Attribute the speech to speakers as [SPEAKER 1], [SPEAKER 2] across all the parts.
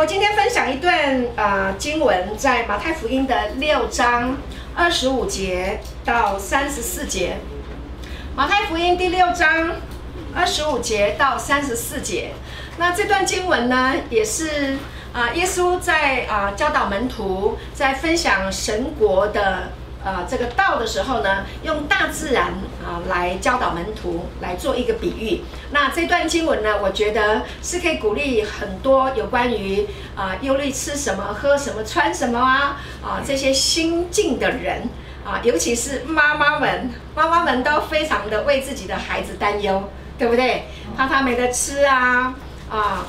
[SPEAKER 1] 我今天分享一段啊、经文，在马太福音的六章二十五节到三十四节。马太福音第六章二十五节到三十四节。那这段经文呢，也是啊、耶稣在啊、教导门徒，在分享神国的。呃，这个道的时候呢，用大自然啊、来教导门徒，来做一个比喻。那这段经文呢，我觉得是可以鼓励很多有关于啊、呃、忧虑吃什么、喝什么、穿什么啊啊、这些心境的人啊、尤其是妈妈们，妈妈们都非常的为自己的孩子担忧，对不对？怕他没得吃啊啊，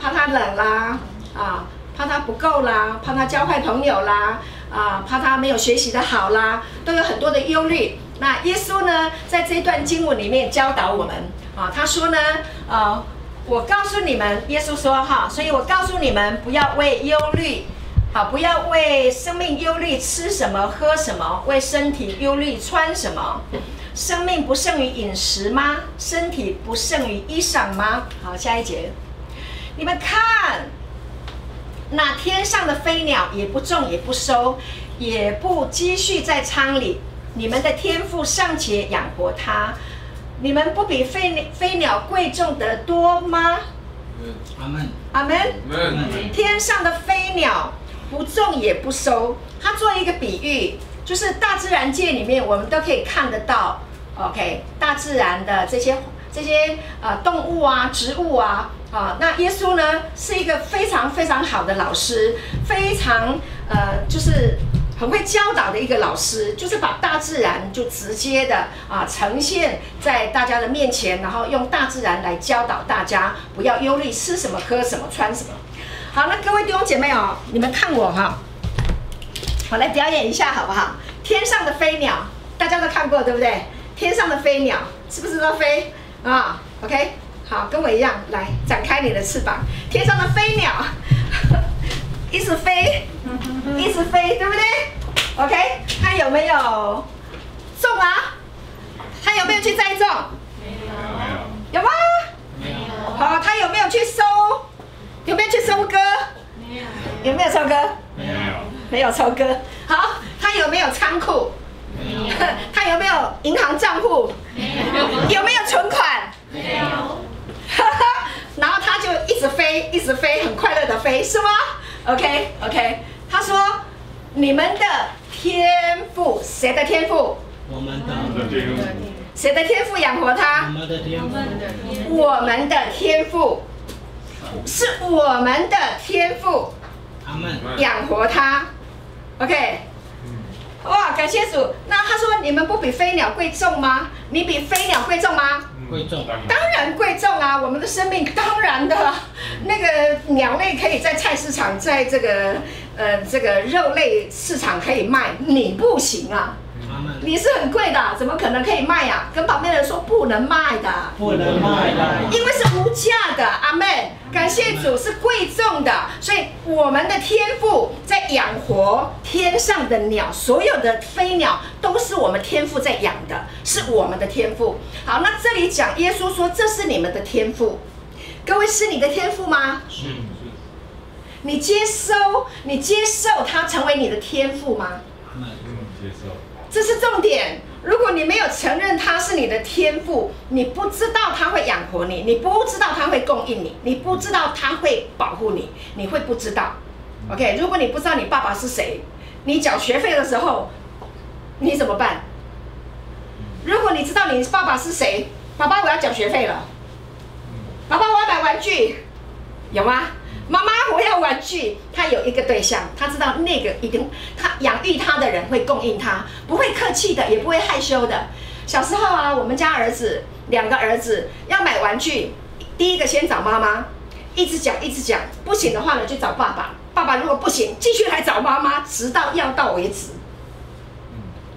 [SPEAKER 1] 怕他冷啦啊，怕他不够啦，怕他交坏朋友啦。啊，怕他没有学习的好啦，都有很多的忧虑。那耶稣呢，在这段经文里面教导我们啊，他说呢，呃，我告诉你们，耶稣说哈，所以我告诉你们，不要为忧虑，好，不要为生命忧虑，吃什么喝什么，为身体忧虑穿什么。生命不胜于饮食吗？身体不胜于衣裳吗？好，下一节，你们看。那天上的飞鸟也不种也不收，也不积蓄在仓里，你们的天赋尚且养活它，你们不比飞飞鸟贵重得多吗？
[SPEAKER 2] 阿门。
[SPEAKER 1] 阿门。天上的飞鸟不种也不收，它做一个比喻，就是大自然界里面我们都可以看得到。OK，大自然的这些这些呃动物啊，植物啊。啊，那耶稣呢是一个非常非常好的老师，非常呃，就是很会教导的一个老师，就是把大自然就直接的啊呈现在大家的面前，然后用大自然来教导大家，不要忧虑吃什么、喝什么、穿什么。好，那各位弟兄姐妹哦，你们看我哈，我来表演一下好不好？天上的飞鸟，大家都看过对不对？天上的飞鸟是不是都飞啊？OK。好，跟我一样，来展开你的翅膀。天上的飞鸟，一直飞，一直飞，对不对？OK，它有没有种啊？它有没有去栽种？没有。有吗？没有。好，它有没有去收？有没有去收割？没有。有没有收割？没有。没有收割。好，它有没有仓库？没有。没有银行账户？没有。有没有存款？没有。然后他就一直飞，一直飞，很快乐的飞，是吗？OK OK。他说：“你们的天赋，谁的天赋？
[SPEAKER 2] 我们的天赋。
[SPEAKER 1] 谁的天赋养活他？
[SPEAKER 2] 我们的天赋。
[SPEAKER 1] 我们的天赋，是我们的天赋。养活他。OK。哇，感谢主。那他说：你们不比飞鸟贵重吗？你比飞鸟贵重吗？”
[SPEAKER 2] 贵重，
[SPEAKER 1] 当然贵重啊！我们的生命当然的，那个鸟类可以在菜市场，在这个呃这个肉类市场可以卖，你不行啊！你是很贵的，怎么可能可以卖呀？跟旁边人说不能卖的，
[SPEAKER 2] 不能卖的，
[SPEAKER 1] 因为是无价的。阿门，感谢主是贵重的，所以我们的天赋在养活天上的鸟，所有的飞鸟都是我们天赋在养的，是我们的天赋。好，那这里讲耶稣说这是你们的天赋，各位是你的天赋吗？是是。你接收，你接受它成为你的天
[SPEAKER 2] 赋吗？
[SPEAKER 1] 这是重点。如果你没有承认他是你的天赋，你不知道他会养活你，你不知道他会供应你，你不知道他会保护你，你会不知道。OK，如果你不知道你爸爸是谁，你缴学费的时候，你怎么办？如果你知道你爸爸是谁，爸爸我要缴学费了，爸爸我要买玩具，有吗？妈妈，我要玩具。他有一个对象，他知道那个一定，他养育他的人会供应他，不会客气的，也不会害羞的。小时候啊，我们家儿子两个儿子要买玩具，第一个先找妈妈，一直讲一直讲，不行的话呢就找爸爸。爸爸如果不行，继续来找妈妈，直到要到为止。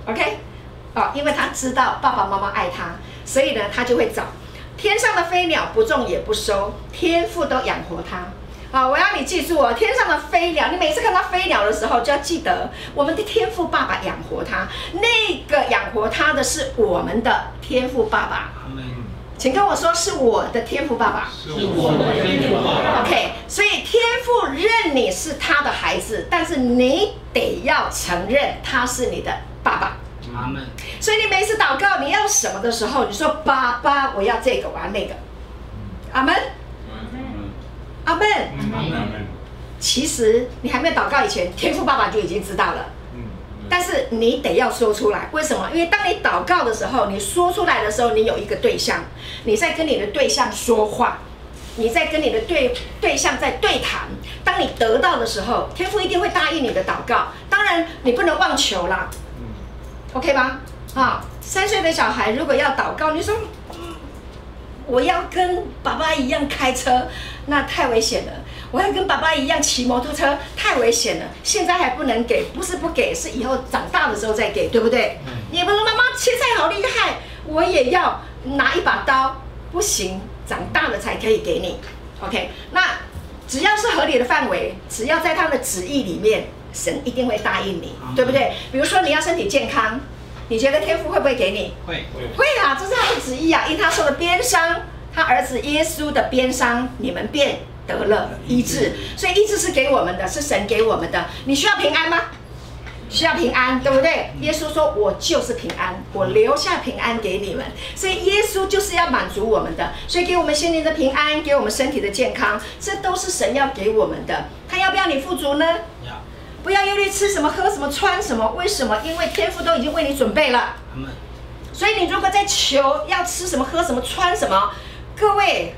[SPEAKER 1] OK，哦，因为他知道爸爸妈妈爱他，所以呢他就会找。天上的飞鸟不种也不收，天父都养活他。好，我要你记住哦，天上的飞鸟，你每次看到飞鸟的时候，就要记得我们的天赋爸爸养活它。那个养活它的是我们的天赋爸爸，请跟我说是我的天赋爸爸。
[SPEAKER 2] 是我的天赋爸爸。
[SPEAKER 1] OK，所以天赋认你是他的孩子，但是你得要承认他是你的爸爸。
[SPEAKER 2] 阿门。
[SPEAKER 1] 所以你每次祷告你要什么的时候，你说爸爸，我要这个，我要那个。阿门。阿
[SPEAKER 2] 门。
[SPEAKER 1] 其实你还没有祷告以前，天父爸爸就已经知道了。但是你得要说出来，为什么？因为当你祷告的时候，你说出来的时候，你有一个对象，你在跟你的对象说话，你在跟你的对对象在对谈。当你得到的时候，天父一定会答应你的祷告。当然，你不能妄求啦。OK 吗？啊，三岁的小孩如果要祷告，你说，我要跟爸爸一样开车，那太危险了。我要跟爸爸一样骑摩托车，太危险了。现在还不能给，不是不给，是以后长大的时候再给，对不对？嗯、也不是妈妈切菜好厉害，我也要拿一把刀，不行，长大了才可以给你。OK，那只要是合理的范围，只要在他的旨意里面，神一定会答应你，对不对？比如说你要身体健康，你觉得天父会不会给你？
[SPEAKER 2] 会会
[SPEAKER 1] 会啊，这是他的旨意啊，因他受的鞭伤，他儿子耶稣的鞭伤，你们便。得了医治，所以医治是给我们的，是神给我们的。你需要平安吗？需要平安，对不对？耶稣说：“我就是平安，我留下平安给你们。”所以耶稣就是要满足我们的，所以给我们心灵的平安，给我们身体的健康，这都是神要给我们的。他要不要你富足呢？要。不要忧虑吃什么、喝什么、穿什么。为什么？因为天父都已经为你准备了。所以你如果在求要吃什么、喝什么、穿什么，各位。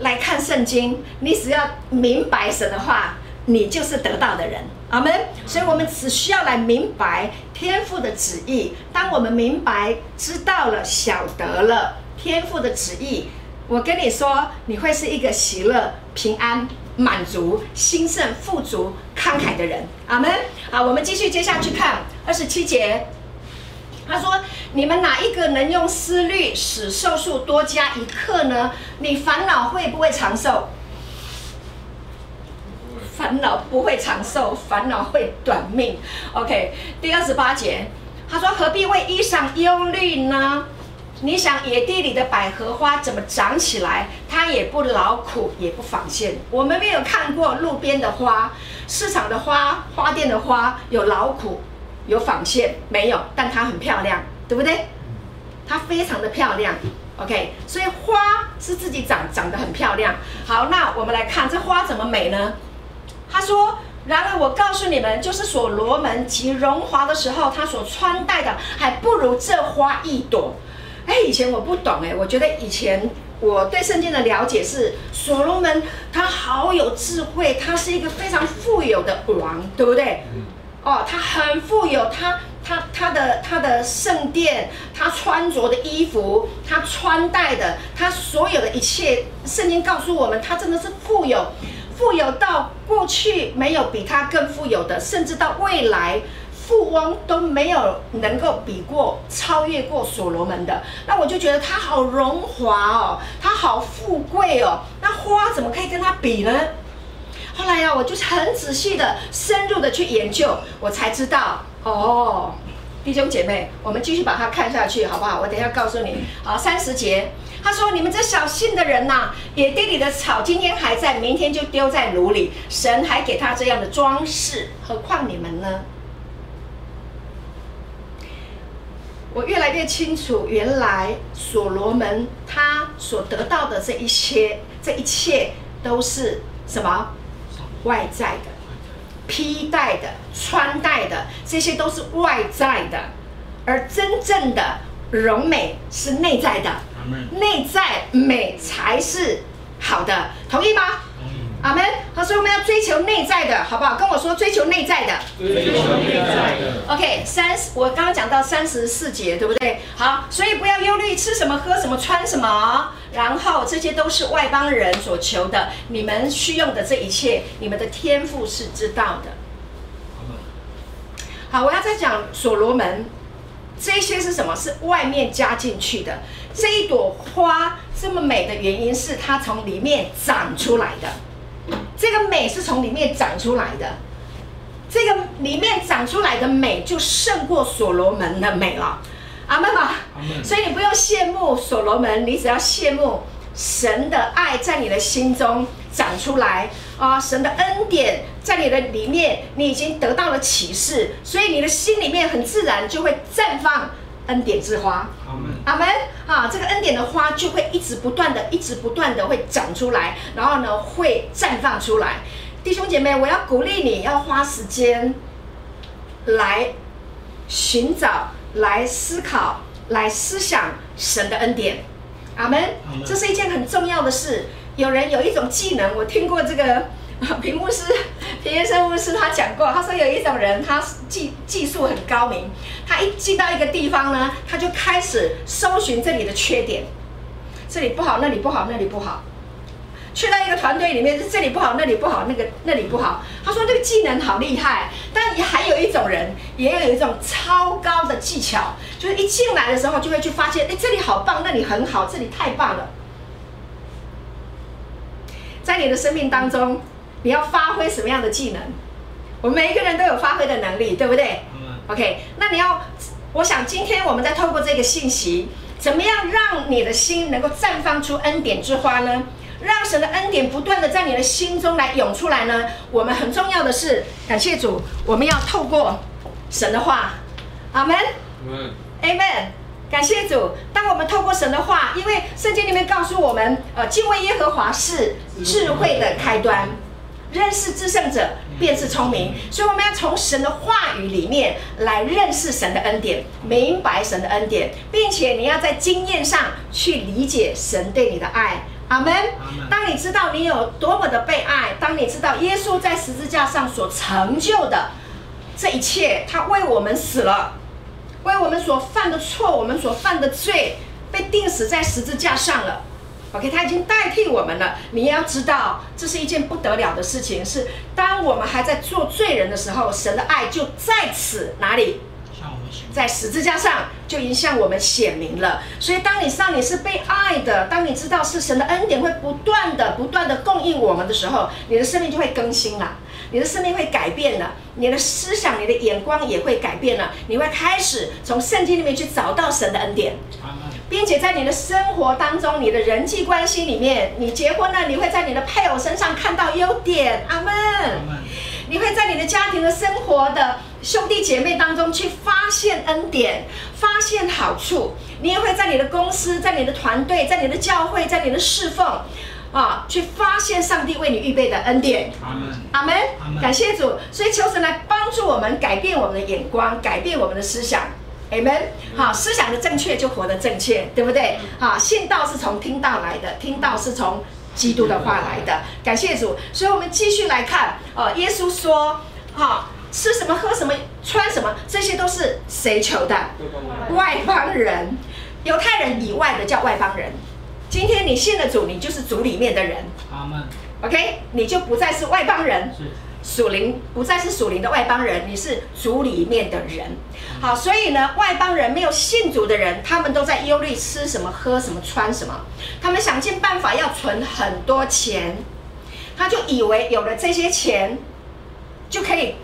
[SPEAKER 1] 来看圣经，你只要明白神的话，你就是得到的人。阿门。所以，我们只需要来明白天父的旨意。当我们明白、知道了、晓得了天父的旨意，我跟你说，你会是一个喜乐、平安、满足、兴盛、富足、慷慨的人。阿门。好，我们继续接下去看二十七节。他说：“你们哪一个能用思虑使寿数多加一刻呢？你烦恼会不会长寿？烦恼不会长寿，烦恼会短命。OK，第二十八节，他说：何必为衣裳忧虑呢？你想野地里的百合花怎么长起来？它也不劳苦，也不纺线。我们没有看过路边的花，市场的花，花店的花有劳苦。”有纺线没有？但它很漂亮，对不对？它非常的漂亮，OK。所以花是自己长，长得很漂亮。好，那我们来看这花怎么美呢？他说：“然而我告诉你们，就是所罗门极荣华的时候，他所穿戴的还不如这花一朵。”哎，以前我不懂哎，我觉得以前我对圣经的了解是所罗门他好有智慧，他是一个非常富有的王，对不对？哦，他很富有，他他他的他的圣殿，他穿着的衣服，他穿戴的，他所有的一切，圣经告诉我们，他真的是富有，富有到过去没有比他更富有的，甚至到未来富翁都没有能够比过、超越过所罗门的。那我就觉得他好荣华哦，他好富贵哦，那花怎么可以跟他比呢？后来呀、我就是很仔细的、深入的去研究，我才知道哦，弟兄姐妹，我们继续把它看下去，好不好？我等一下告诉你。好，三十节，他说：“你们这小信的人呐、啊，野地里的草今天还在，明天就丢在炉里。神还给他这样的装饰，何况你们呢？”我越来越清楚，原来所罗门他所得到的这一些，这一切都是什么？外在的、披戴的、穿戴的，这些都是外在的，而真正的荣美是内在的，内在美才是好的，同意吗？阿门。好，所以我们要追求内在的，好不好？跟我说追求内在的。追求内在的。OK，三十，我刚刚讲到三十四节，对不对？好，所以不要忧虑吃什么、喝什么、穿什么，然后这些都是外邦人所求的。你们需用的这一切，你们的天赋是知道的。好，我要再讲所罗门，这些是什么？是外面加进去的。这一朵花这么美的原因是它从里面长出来的。这个美是从里面长出来的，这个里面长出来的美就胜过所罗门的美了。阿门吧。所以你不用羡慕所罗门，你只要羡慕神的爱在你的心中长出来啊！神的恩典在你的里面，你已经得到了启示，所以你的心里面很自然就会绽放恩典之花。阿门，阿门啊！这个恩典的花就会一直不断的、一直不断的会长出来，然后呢会绽放出来。弟兄姐妹，我要鼓励你要花时间来寻找、来思考、来思想神的恩典。阿门。这是一件很重要的事。有人有一种技能，我听过这个 屏幕师、平先生牧师他讲过，他说有一种人，他技技术很高明，他一进到一个地方呢，他就开始搜寻这里的缺点，这里不好，那里不好，那里不好。去到一个团队里面，这里不好，那里不好，那个那里不好。他说这个技能好厉害，但也还有一种人，也有一种超高的技巧，就是一进来的时候就会去发现，哎，这里好棒，那里很好，这里太棒了。在你的生命当中，你要发挥什么样的技能？我们每一个人都有发挥的能力，对不对？OK，那你要，我想今天我们在透过这个信息，怎么样让你的心能够绽放出恩典之花呢？让神的恩典不断的在你的心中来涌出来呢。我们很重要的是，感谢主，我们要透过神的话，阿门，阿门，感谢主。当我们透过神的话，因为圣经里面告诉我们，呃，敬畏耶和华是智慧的开端，认识至圣者便是聪明。所以我们要从神的话语里面来认识神的恩典，明白神的恩典，并且你要在经验上去理解神对你的爱。阿门。当你知道你有多么的被爱，当你知道耶稣在十字架上所成就的这一切，他为我们死了，为我们所犯的错，我们所犯的罪，被钉死在十字架上了。OK，他已经代替我们了。你也要知道，这是一件不得了的事情。是当我们还在做罪人的时候，神的爱就在此哪里？在十字架上就已经向我们显明了，所以当你知道你是被爱的，当你知道是神的恩典会不断的、不断的供应我们的时候，你的生命就会更新了，你的生命会改变了，你的思想、你的眼光也会改变了，你会开始从圣经里面去找到神的恩典，并且在你的生活当中、你的人际关系里面，你结婚了，你会在你的配偶身上看到优点，阿门。你会在你的家庭的生活的。兄弟姐妹当中去发现恩典，发现好处。你也会在你的公司、在你的团队、在你的教会、在你的侍奉，啊，去发现上帝为你预备的恩典。阿门，阿门。感谢主，所以求神来帮助我们改变我们的眼光，改变我们的思想。阿门。好，思想的正确就活得正确，对不对？好，信道是从听道来的，听道是从基督的话来的。感谢主，所以我们继续来看，哦，耶稣说，哈。吃什么、喝什么、穿什么，这些都是谁求的？外邦人，犹太人以外的叫外邦人。今天你信了主，你就是主里面的人。阿门。OK，你就不再是外邦人，是属灵不再是属灵的外邦人，你是主里面的人。好，所以呢，外邦人没有信主的人，他们都在忧虑吃什么、喝什么、穿什么，他们想尽办法要存很多钱，他就以为有了这些钱就可以。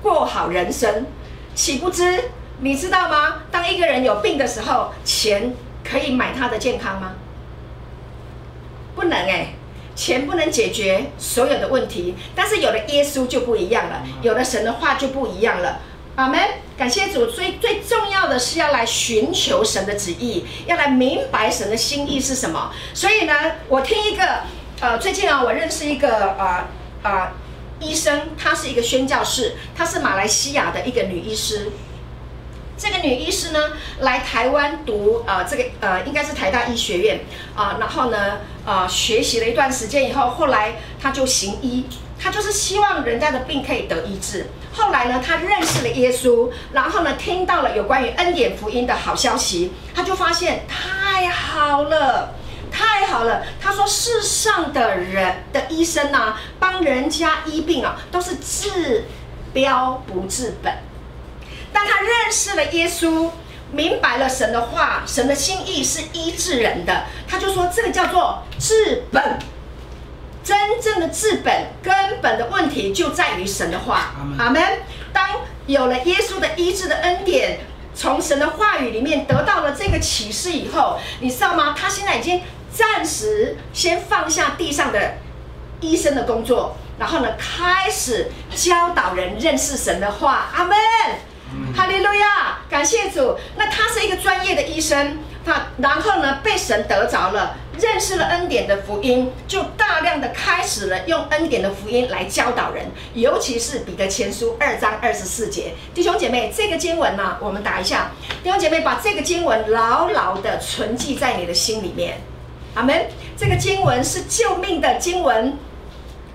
[SPEAKER 1] 过好人生，岂不知你知道吗？当一个人有病的时候，钱可以买他的健康吗？不能哎，钱不能解决所有的问题。但是有了耶稣就不一样了，有了神的话就不一样了。阿门，感谢主。所以最重要的是要来寻求神的旨意，要来明白神的心意是什么。所以呢，我听一个呃，最近啊，我认识一个啊啊。呃呃医生，他是一个宣教士，他是马来西亚的一个女医师。这个女医师呢，来台湾读啊、呃，这个呃，应该是台大医学院啊、然后呢，啊、学习了一段时间以后，后来她就行医，她就是希望人家的病可以得医治。后来呢，她认识了耶稣，然后呢，听到了有关于恩典福音的好消息，她就发现太好了。太好了，他说世上的人的医生啊，帮人家医病啊，都是治标不治本。但他认识了耶稣，明白了神的话，神的心意是医治人的，他就说这个叫做治本。真正的治本，根本的问题就在于神的话。阿门。当有了耶稣的医治的恩典。从神的话语里面得到了这个启示以后，你知道吗？他现在已经暂时先放下地上的医生的工作，然后呢，开始教导人认识神的话。阿门，哈利路亚，感谢主。那他是一个专业的医生，他然后呢，被神得着了。认识了恩典的福音，就大量的开始了用恩典的福音来教导人，尤其是彼得前书二章二十四节。弟兄姐妹，这个经文呢、我们打一下。弟兄姐妹，把这个经文牢牢的存记在你的心里面。阿门。这个经文是救命的经文，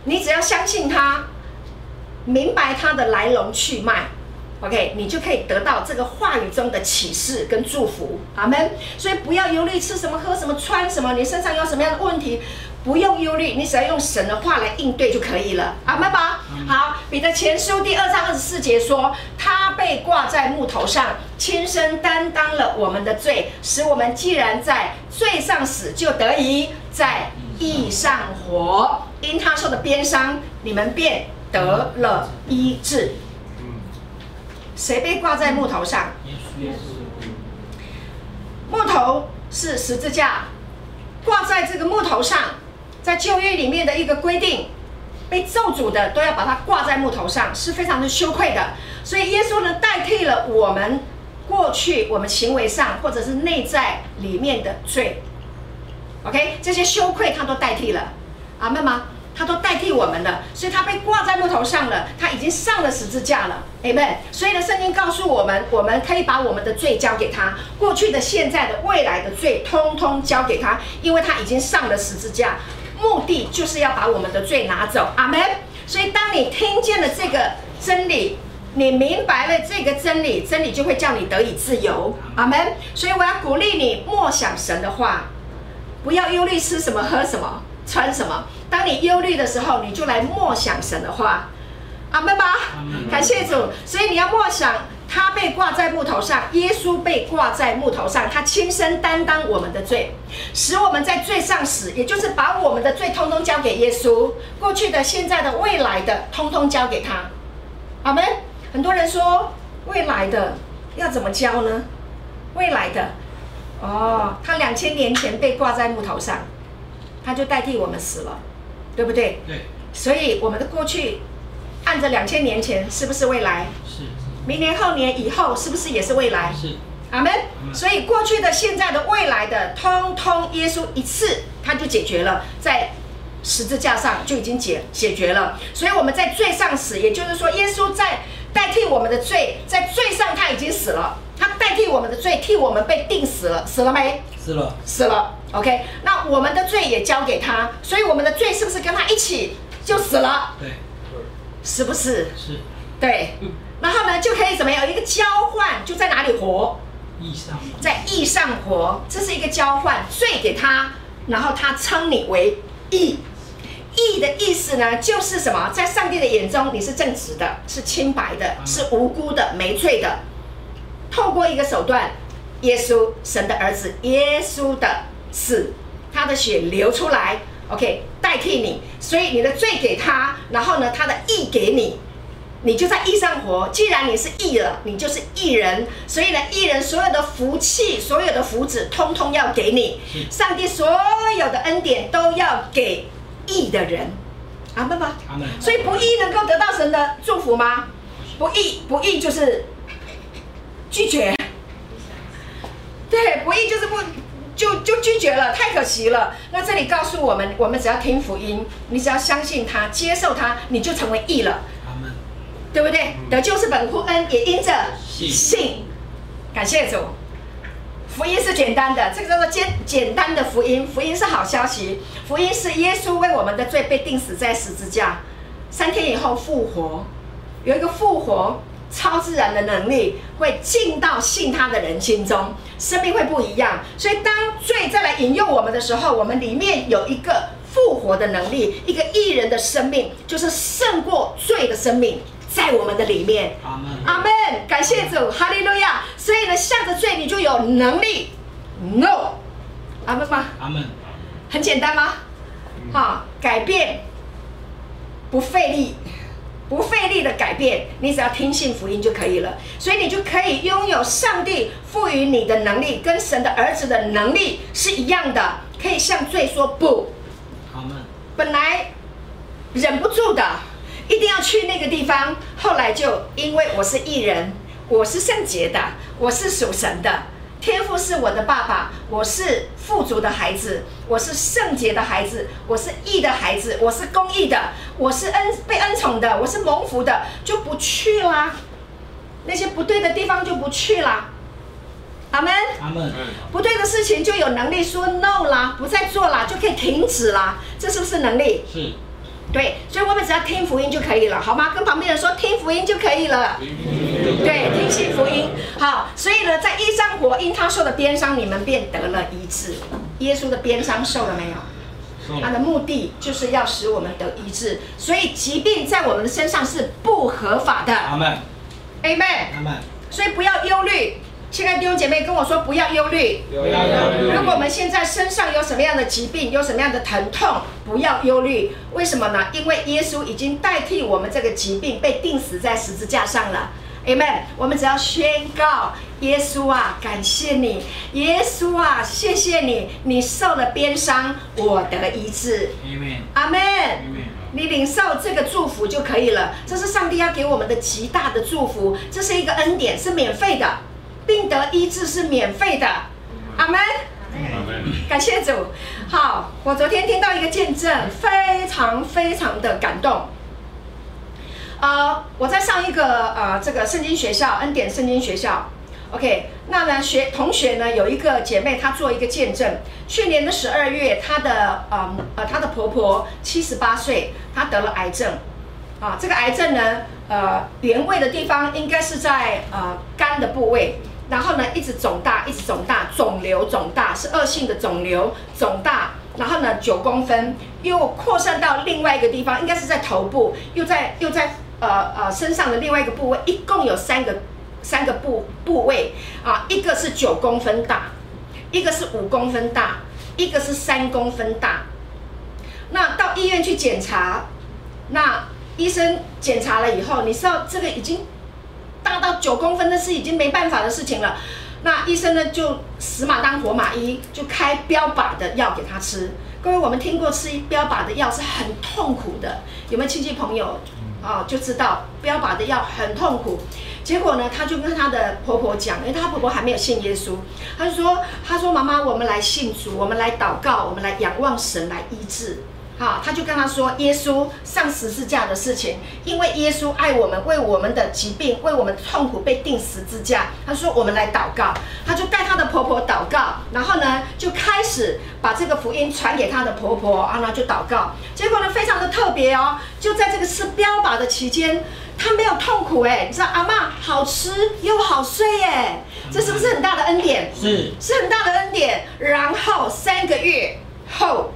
[SPEAKER 1] 你只要相信它，明白它的来龙去脉。OK，你就可以得到这个话语中的启示跟祝福，阿门。所以不要忧虑吃什么、喝什么、穿什么，你身上有什么样的问题，不用忧虑，你只要用神的话来应对就可以了，阿门吧。好，彼得前书第二章二十四节说，他被挂在木头上，亲身担当了我们的罪，使我们既然在罪上死，就得以在义上活。因他受的鞭伤，你们便得了医治。谁被挂在木头上？木头是十字架，挂在这个木头上，在旧约里面的一个规定，被咒诅的都要把它挂在木头上，是非常的羞愧的。所以耶稣呢，代替了我们过去我们行为上或者是内在里面的罪。OK，这些羞愧他都代替了，阿们吗？他都代替我们了，所以他被挂在木头上了，他已经上了十字架了，Amen。所以呢，圣经告诉我们，我们可以把我们的罪交给他，过去的、现在的、未来的罪，通通交给他，因为他已经上了十字架，目的就是要把我们的罪拿走，Amen。所以当你听见了这个真理，你明白了这个真理，真理就会叫你得以自由，Amen。所以我要鼓励你默想神的话，不要忧虑吃什么、喝什么、穿什么。当你忧虑的时候，你就来默想神的话，阿门吧。感谢主。所以你要默想，他被挂在木头上，耶稣被挂在木头上，他亲身担当我们的罪，使我们在罪上死，也就是把我们的罪通通交给耶稣，过去的、现在的、未来的，通通交给他。阿门。很多人说，未来的要怎么交呢？未来的，哦，他两千年前被挂在木头上，他就代替我们死了。对不对？
[SPEAKER 2] 对，
[SPEAKER 1] 所以我们的过去，按着两千年前是不是未来？
[SPEAKER 2] 是。
[SPEAKER 1] 明年后年以后是不是也是未来？
[SPEAKER 2] 是。
[SPEAKER 1] 阿门。所以过去的、现在的、未来的，通通耶稣一次他就解决了，在十字架上就已经解解决了。所以我们在罪上死，也就是说，耶稣在代替我们的罪，在罪上他已经死了，他代替我们的罪，替我们被定死了，死了没？
[SPEAKER 2] 死了。
[SPEAKER 1] 死了。OK，那我们的罪也交给他，所以我们的罪是不是跟他一起就死了？
[SPEAKER 2] 对，
[SPEAKER 1] 是不是？
[SPEAKER 2] 是。
[SPEAKER 1] 对，然后呢，就可以怎么样？有一个交换，就在哪里活？
[SPEAKER 2] 义上。
[SPEAKER 1] 在义上活，这是一个交换，罪给他，然后他称你为义。义的意思呢，就是什么？在上帝的眼中，你是正直的，是清白的，是无辜的，没罪的。透过一个手段，耶稣，神的儿子，耶稣的。死，他的血流出来，OK，代替你，所以你的罪给他，然后呢，他的义给你，你就在义上活。既然你是义了，你就是义人，所以呢，义人所有的福气、所有的福祉，通通要给你。上帝所有的恩典都要给义的人，阿门吧。阿门。所以不义能够得到神的祝福吗？不义，不义就是拒绝。对，不义就是不。就就拒绝了，太可惜了。那这里告诉我们，我们只要听福音，你只要相信他，接受他，你就成为义了。对不对？得救是本乎恩，也因着信。信。感谢主。福音是简单的，这个叫做简简单的福音。福音是好消息。福音是耶稣为我们的罪被钉死在十字架，三天以后复活，有一个复活。超自然的能力会进到信他的人心中，生命会不一样。所以当罪再来引诱我们的时候，我们里面有一个复活的能力，一个艺人的生命，就是胜过罪的生命，在我们的里面。阿门，阿门。感谢主，哈利路亚。所以呢，向着罪，你就有能力。No，阿门吗？阿门。很简单吗？好，改变不费力。不费力的改变，你只要听信福音就可以了。所以你就可以拥有上帝赋予你的能力，跟神的儿子的能力是一样的，可以向罪说不。
[SPEAKER 3] 好吗？
[SPEAKER 1] 本来忍不住的，一定要去那个地方，后来就因为我是艺人，我是圣洁的，我是属神的。天父是我的爸爸，我是富足的孩子，我是圣洁的孩子，我是义的孩子，我是公义的，我是恩被恩宠的，我是蒙福的，就不去啦。那些不对的地方就不去啦。阿门。
[SPEAKER 3] 阿门。
[SPEAKER 1] 不对的事情就有能力说 no 啦，不再做啦，就可以停止啦。这是不是能力？
[SPEAKER 3] 是。
[SPEAKER 1] 对，所以我们只要听福音就可以了，好吗？跟旁边人说听福音就可以了。对，听信福音。好，所以呢，在一上火因他受的鞭伤，你们便得了医治。耶稣的鞭伤受了没有？他的目的就是要使我们得医治。所以疾病在我们的身上是不合法的。
[SPEAKER 3] 阿门。
[SPEAKER 1] 阿门。
[SPEAKER 3] 阿门。
[SPEAKER 1] 所以不要忧虑。亲爱的弟兄姐妹跟我说，不要忧虑。如果我们现在身上有什么样的疾病，有什么样的疼痛，不要忧虑。为什么呢？因为耶稣已经代替我们这个疾病被钉死在十字架上了。Amen。我们只要宣告：耶稣啊，感谢你；耶稣啊，谢谢你，你受了鞭伤，我得医治。
[SPEAKER 3] Amen。
[SPEAKER 1] 阿门。你领受这个祝福就可以了。这是上帝要给我们的极大的祝福，这是一个恩典，是免费的。病得医治是免费的，阿门，感谢主。好，我昨天听到一个见证，非常非常的感动。呃，我在上一个呃这个圣经学校，恩典圣经学校。OK，那呢学同学呢有一个姐妹，她做一个见证。去年的十二月，她的呃呃她的婆婆七十八岁，她得了癌症。啊，这个癌症呢，呃，原位的地方应该是在呃肝的部位。然后呢，一直肿大，一直肿大，肿瘤肿大是恶性的肿瘤肿大。然后呢，九公分，又扩散到另外一个地方，应该是在头部，又在又在呃呃身上的另外一个部位，一共有三个三个部部位啊，一个是九公分大，一个是五公分大，一个是三公分大。那到医院去检查，那医生检查了以后，你知道这个已经。大到九公分，那是已经没办法的事情了。那医生呢，就死马当活马医，就开标靶的药给他吃。各位，我们听过吃标靶的药是很痛苦的，有没有亲戚朋友啊？就知道标靶的药很痛苦。结果呢，他就跟他的婆婆讲，因为他婆婆还没有信耶稣，他就说：“他说妈妈，我们来信主，我们来祷告，我们来仰望神来医治。”好，他就跟他说耶稣上十字架的事情，因为耶稣爱我们，为我们的疾病，为我们的痛苦被钉十字架。他说我们来祷告，他就带他的婆婆祷告，然后呢就开始把这个福音传给他的婆婆，啊，那就祷告。结果呢非常的特别哦，就在这个吃标靶的期间，他没有痛苦哎，你知道阿妈好吃又好睡哎，这是不是很大的恩典？
[SPEAKER 3] 是，
[SPEAKER 1] 是很大的恩典。然后三个月后。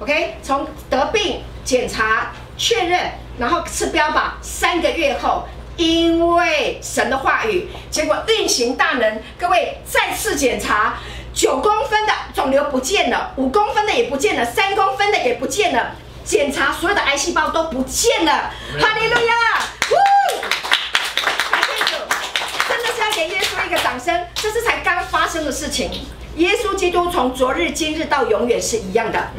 [SPEAKER 1] OK，从得病检查确认，然后吃标靶，三个月后，因为神的话语，结果运行大能，各位再次检查，九公分的肿瘤不见了，五公分的也不见了，三公分的也不见了，检查所有的癌细胞都不见了，哈利路亚！呜，感谢主，真的是要给耶稣一个掌声，这是才刚发生的事情。耶稣基督从昨日、今日到永远是一样的。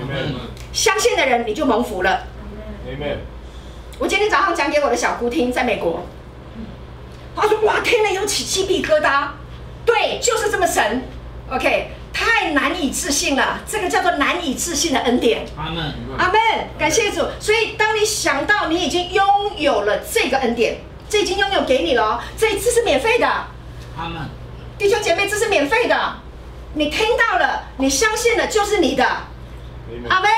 [SPEAKER 1] 相信的人你就蒙福了。我今天早上讲给我的小姑听，在美国，她说：“哇，听了有起鸡皮疙瘩。”对，就是这么神。OK，太难以置信了，这个叫做难以置信的恩典。
[SPEAKER 3] 阿门。
[SPEAKER 1] 阿门。感谢主。所以当你想到你已经拥有了这个恩典，这已经拥有给你了，这一次是免费的。
[SPEAKER 3] 阿门。
[SPEAKER 1] 弟兄姐妹，这是免费的。你听到了，你相信了，就是你的。阿门。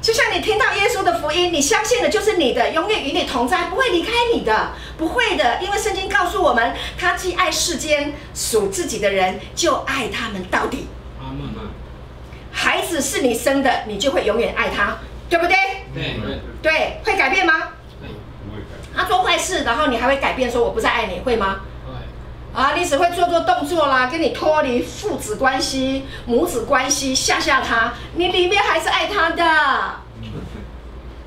[SPEAKER 1] 就像你听到耶稣的福音，你相信了，就是你的，永远与你同在，不会离开你的，不会的，因为圣经告诉我们，他既爱世间属自己的人，就爱他们到底。
[SPEAKER 3] 阿门。
[SPEAKER 1] 孩子是你生的，你就会永远爱他，对不对？
[SPEAKER 3] 对。
[SPEAKER 1] 对，会改变
[SPEAKER 3] 吗？不会。
[SPEAKER 1] 他做坏事，然后你还会改变，说我不再爱你，会吗？啊，你只会做做动作啦，跟你脱离父子关系、母子关系，吓吓他，你里面还是爱他的，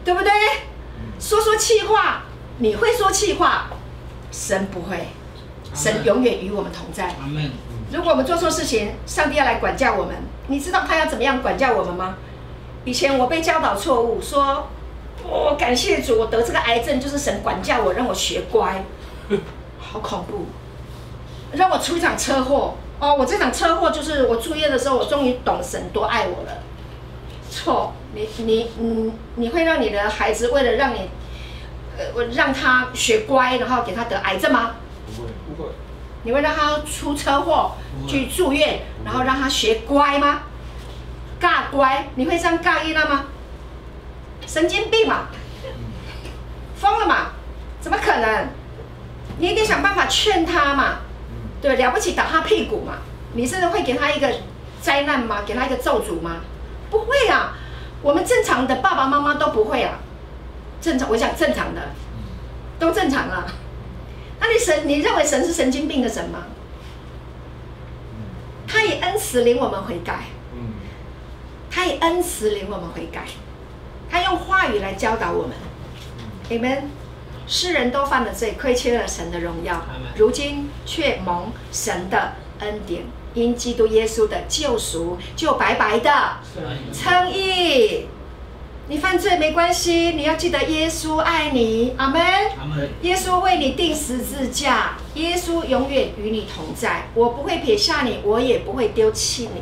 [SPEAKER 1] 对不对？说说气话，你会说气话，神不会，神永远与我们同在。如果我们做错事情，上帝要来管教我们，你知道他要怎么样管教我们吗？以前我被教导错误，说我、哦、感谢主，我得这个癌症就是神管教我，让我学乖，好恐怖，让我出一场车祸哦，我这场车祸就是我住院的时候，我终于懂神多爱我了。错，你你你你会让你的孩子为了让你，呃，我让他学乖，然后给他得癌症吗？
[SPEAKER 2] 不会不会。
[SPEAKER 1] 你会让他出车祸去住院，然后让他学乖吗？尬乖，你会这样尬一了吗？神经病嘛，疯了嘛？怎么可能？你一定想办法劝他嘛，对，了不起打他屁股嘛？你真的会给他一个灾难吗？给他一个咒诅吗？不会啊，我们正常的爸爸妈妈都不会啊，正常，我想正常的，都正常啊。那你神，你认为神是神经病的神吗？他以恩慈领我们悔改。他以恩慈领我们悔改，他用话语来教导我们。Amen。世人都犯了罪，亏缺了神的荣耀，如今却蒙神的恩典，因基督耶稣的救赎，就白白的称义。你犯罪没关系，你要记得耶稣爱你。阿门。耶稣为你钉十字架，耶稣永远与你同在。我不会撇下你，我也不会丢弃你。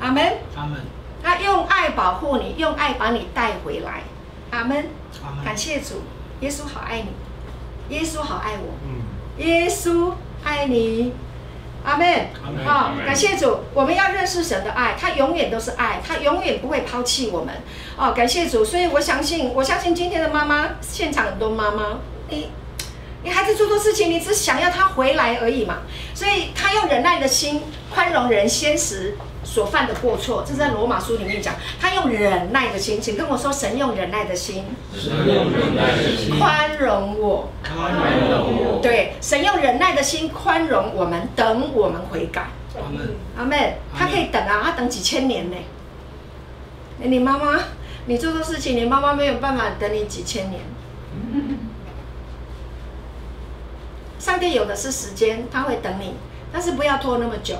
[SPEAKER 1] 阿门，
[SPEAKER 3] 阿门。
[SPEAKER 1] 他用爱保护你，用爱把你带回来。阿门，阿门。感谢主，耶稣好爱你，耶稣好爱我。嗯，耶稣爱你。阿门。好，感谢主，我们要认识神的爱，他永远都是爱，他永远不会抛弃我们。哦，感谢主，所以我相信，我相信今天的妈妈，现场很多妈妈，你，你孩子做错事情，你只想要他回来而已嘛。所以他用忍耐的心宽容人先时所犯的过错，这是在罗马书里面讲，他用忍耐的心，请跟我说，神用忍耐的心，
[SPEAKER 2] 神用忍耐的心
[SPEAKER 1] 宽容我，宽容我，对，神用忍耐的心宽容我们，等我们悔改。阿门，阿门。他可以等啊，他等几千年呢？你妈妈，你做错事情，你妈妈没有办法等你几千年。上帝有的是时间，他会等你，但是不要拖那么久。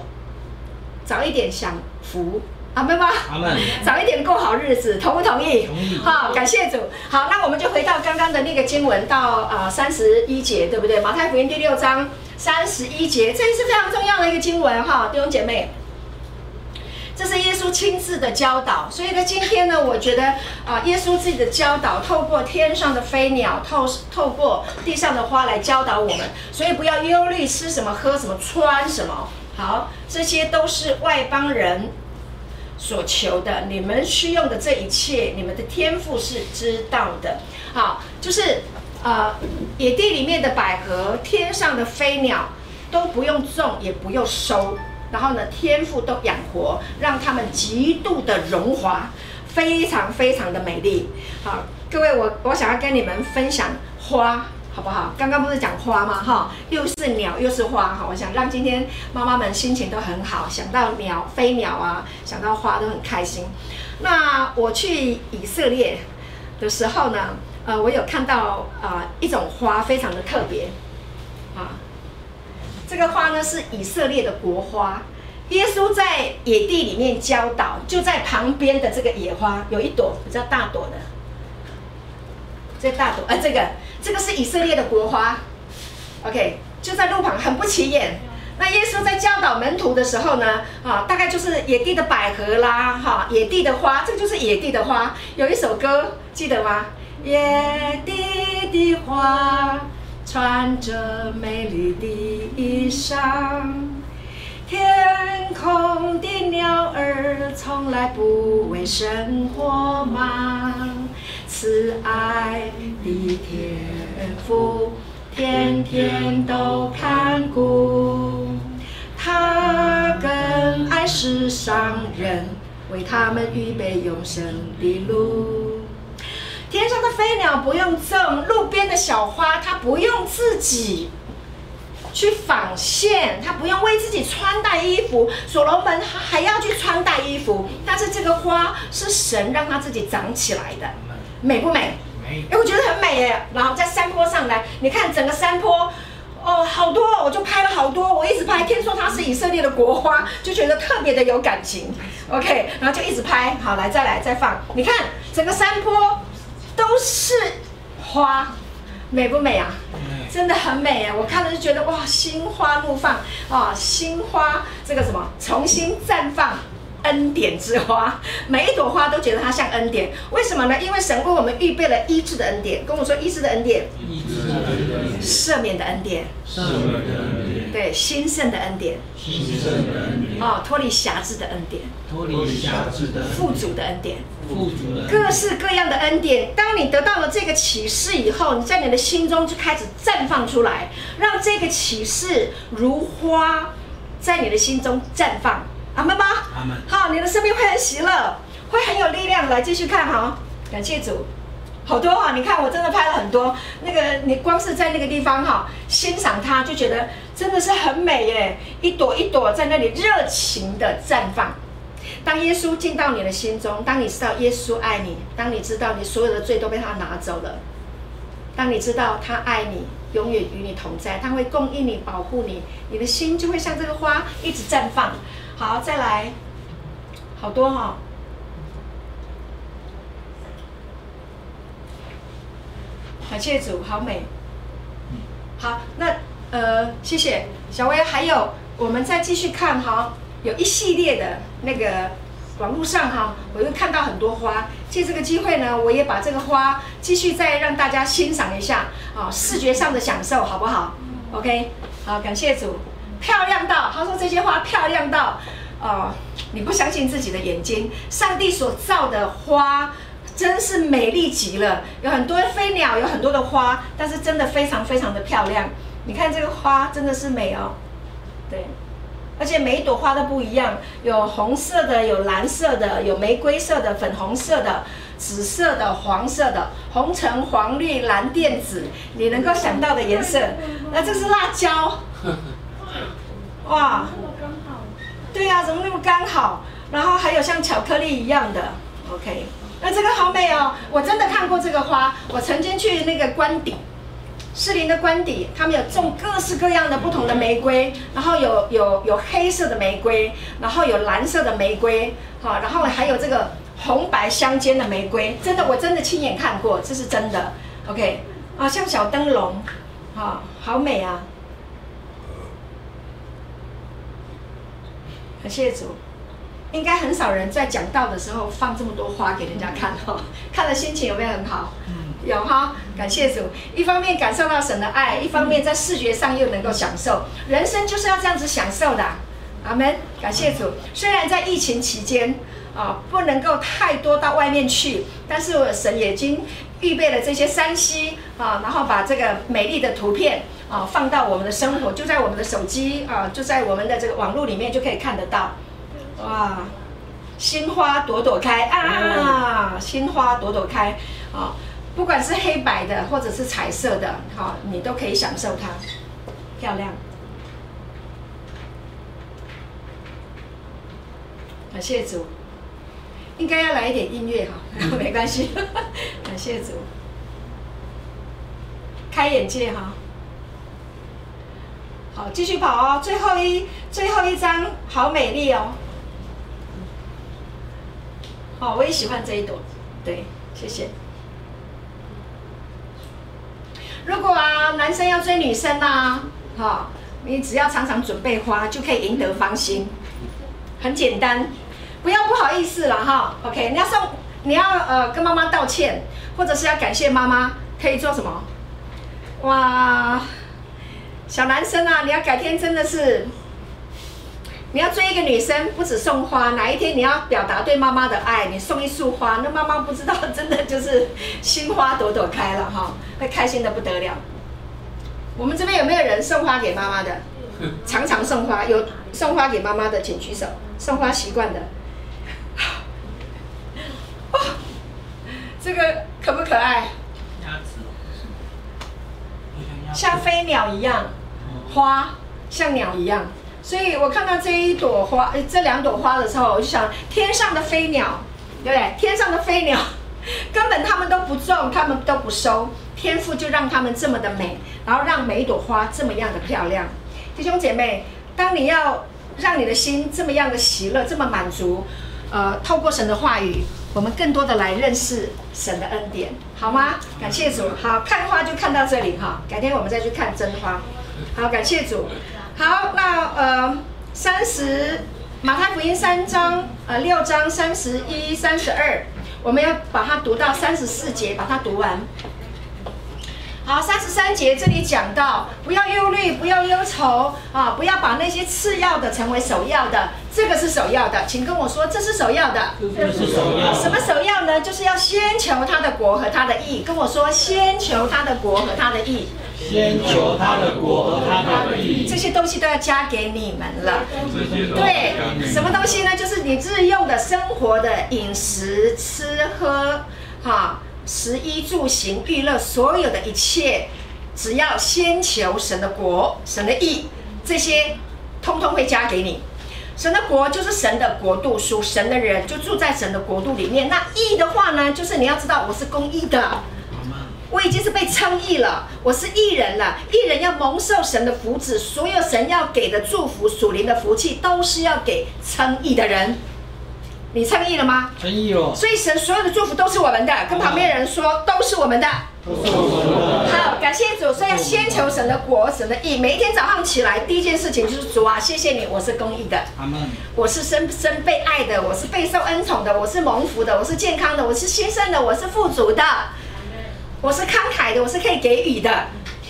[SPEAKER 1] 早一点享福，阿门吗？阿门。早一点过好日子，同不同意？同意。好，感谢主。好，那我们就回到刚刚的那个经文，到啊三十一节，对不对？马太福音第六章三十一节，这是非常重要的一个经文哈，弟兄姐妹。这是耶稣亲自的教导，所以呢，今天呢，我觉得啊，耶稣自己的教导，透过天上的飞鸟，透透过地上的花来教导我们，所以不要忧虑吃什么、喝什么、穿什么。好，这些都是外邦人所求的。你们需用的这一切，你们的天赋是知道的。好，就是呃，野地里面的百合，天上的飞鸟都不用种，也不用收。然后呢，天父都养活，让他们极度的荣华，非常非常的美丽。好，各位，我我想要跟你们分享花。好不好？刚刚不是讲花吗？哈，又是鸟又是花，哈，我想让今天妈妈们心情都很好，想到鸟飞鸟啊，想到花都很开心。那我去以色列的时候呢，呃，我有看到啊、一种花非常的特别，啊，这个花呢是以色列的国花。耶稣在野地里面教导，就在旁边的这个野花有一朵比较大朵的，这大朵，呃，这个。这个是以色列的国花，OK，就在路旁，很不起眼。那耶稣在教导门徒的时候呢，啊，大概就是野地的百合啦，哈，野地的花，这个就是野地的花。有一首歌记得吗？野地的花穿着美丽的衣裳，天空的鸟儿从来不为生活忙。慈爱的天父，天天都看顾，他更爱世上人，为他们预备永生的路。天上的飞鸟不用种，路边的小花它不用自己去纺线，它不用为自己穿戴衣服。所罗门他还要去穿戴衣服，但是这个花是神让它自己长起来的。美不美？
[SPEAKER 3] 美。
[SPEAKER 1] 哎，我觉得很美耶。然后在山坡上来，你看整个山坡，哦，好多，我就拍了好多，我一直拍。听说它是以色列的国花，就觉得特别的有感情。OK，然后就一直拍。好，来再来再放。你看整个山坡都是花，美不美啊？真的很美啊！我看了就觉得哇，心花怒放啊，心花这个什么重新绽放。恩典之花，每一朵花都觉得它像恩典，为什么呢？因为神为我们预备了医治的恩典，跟我说医治的恩典，医治的恩典，赦免的恩典，赦免的恩典，对，兴盛的恩典，兴盛的恩典，哦，脱离辖制的恩典，脱离辖制的富足的恩典，各式各样的恩典。当你得到了这个启示以后，你在你的心中就开始绽放出来，让这个启示如花在你的心中绽放。阿门吗？阿门。好，你的生命会很喜乐，会很有力量。来继续看哈，感谢主，好多哈。你看我真的拍了很多，那个你光是在那个地方哈，欣赏它就觉得真的是很美耶，一朵一朵在那里热情的绽放。当耶稣进到你的心中，当你知道耶稣爱你，当你知道你所有的罪都被他拿走了，当你知道他爱你，永远与你同在，他会供应你，保护你，你的心就会像这个花一直绽放。好，再来，好多哈、哦，感谢主，好美。好，那呃，谢谢小薇。还有，我们再继续看哈、有一系列的那个网络上哈，我又看到很多花。借这个机会呢，我也把这个花继续再让大家欣赏一下啊，视觉上的享受，好不好？OK，好，感谢主。漂亮到，他说这些花漂亮到，哦，你不相信自己的眼睛。上帝所造的花真是美丽极了，有很多飞鸟，有很多的花，但是真的非常非常的漂亮。你看这个花真的是美哦，对，而且每一朵花都不一样，有红色的，有蓝色的，有玫瑰色的，粉红色的，紫色的，黄色的，红橙黄绿蓝靛紫，你能够想到的颜色。那这是辣椒。哇，对呀、啊，怎么那么刚好？然后还有像巧克力一样的，OK，那这个好美哦！我真的看过这个花，我曾经去那个官邸，士林的官邸，他们有种各式各样的不同的玫瑰，然后有有有黑色的玫瑰，然后有蓝色的玫瑰，好，然后还有这个红白相间的玫瑰，真的，我真的亲眼看过，这是真的，OK，啊，像小灯笼，啊，好美啊！感谢主，应该很少人在讲道的时候放这么多花给人家看哈，看了心情有没有很好？有哈，感谢主，一方面感受到神的爱，一方面在视觉上又能够享受，人生就是要这样子享受的。阿门，感谢主。虽然在疫情期间啊，不能够太多到外面去，但是神已经预备了这些山溪啊，然后把这个美丽的图片。啊，放到我们的生活，就在我们的手机啊，就在我们的这个网络里面就可以看得到。哇，心花朵朵开啊，心花朵朵开啊，不管是黑白的或者是彩色的，好，你都可以享受它，漂亮。感谢主，应该要来一点音乐哈，没关系，感谢主，开眼界哈。好，继续跑哦！最后一最后一张，好美丽哦！好，我也喜欢这一朵，对，谢谢。如果啊，男生要追女生啊，哈，你只要常常准备花，就可以赢得芳心，很简单，不要不好意思了哈。OK，你要送，你要呃跟妈妈道歉，或者是要感谢妈妈，可以做什么？哇！小男生啊，你要改天真的是，你要追一个女生，不止送花，哪一天你要表达对妈妈的爱，你送一束花，那妈妈不知道，真的就是心花朵朵开了哈，会开心的不得了。我们这边有没有人送花给妈妈的？常常送花，有送花给妈妈的请举手。送花习惯的，哦，这个可不可爱？像飞鸟一样。花像鸟一样，所以我看到这一朵花，这两朵花的时候，我就想天上的飞鸟，对不对？天上的飞鸟，根本他们都不种，他们都不收，天赋就让他们这么的美，然后让每一朵花这么样的漂亮。弟兄姐妹，当你要让你的心这么样的喜乐，这么满足，呃，透过神的话语，我们更多的来认识神的恩典，好吗？感谢主。好，看花就看到这里哈，改天我们再去看真花。好，感谢主。好，那呃，三十马太福音三章呃六章三十一三十二，我们要把它读到三十四节，把它读完。好，三十三节这里讲到，不要忧虑，不要忧愁啊，不要把那些次要的成为首要的，这个是首要的，请跟我说，这是首要的。
[SPEAKER 3] 这是首要。
[SPEAKER 1] 什么首要呢？就是要先求他的国和他的义。跟我说，先求他的国和他的义。
[SPEAKER 3] 先求他的国和他的义。
[SPEAKER 1] 这些东西都要加给你们了。对，什么东西呢？就是你日用的生活的饮食、吃喝，哈。食衣住行娱乐，所有的一切，只要先求神的国、神的义，这些通通会加给你。神的国就是神的国度，属神的人就住在神的国度里面。那义的话呢，就是你要知道，我是公义的，我已经是被称义了，我是义人了。义人要蒙受神的福祉，所有神要给的祝福、属灵的福气，都是要给称义的人。你称义了吗？
[SPEAKER 3] 称义了。
[SPEAKER 1] 所以神所有的祝福都是我们的，跟旁边人说都是我们的。好，感谢主，所以要先求神的国、神的义。每一天早上起来，第一件事情就是主啊，谢谢你，我是公义的。我是深深被爱的，我是备受恩宠的，我是蒙福的，我是健康的，我是新生的，我是富足的。我是慷慨的，我是可以给予的。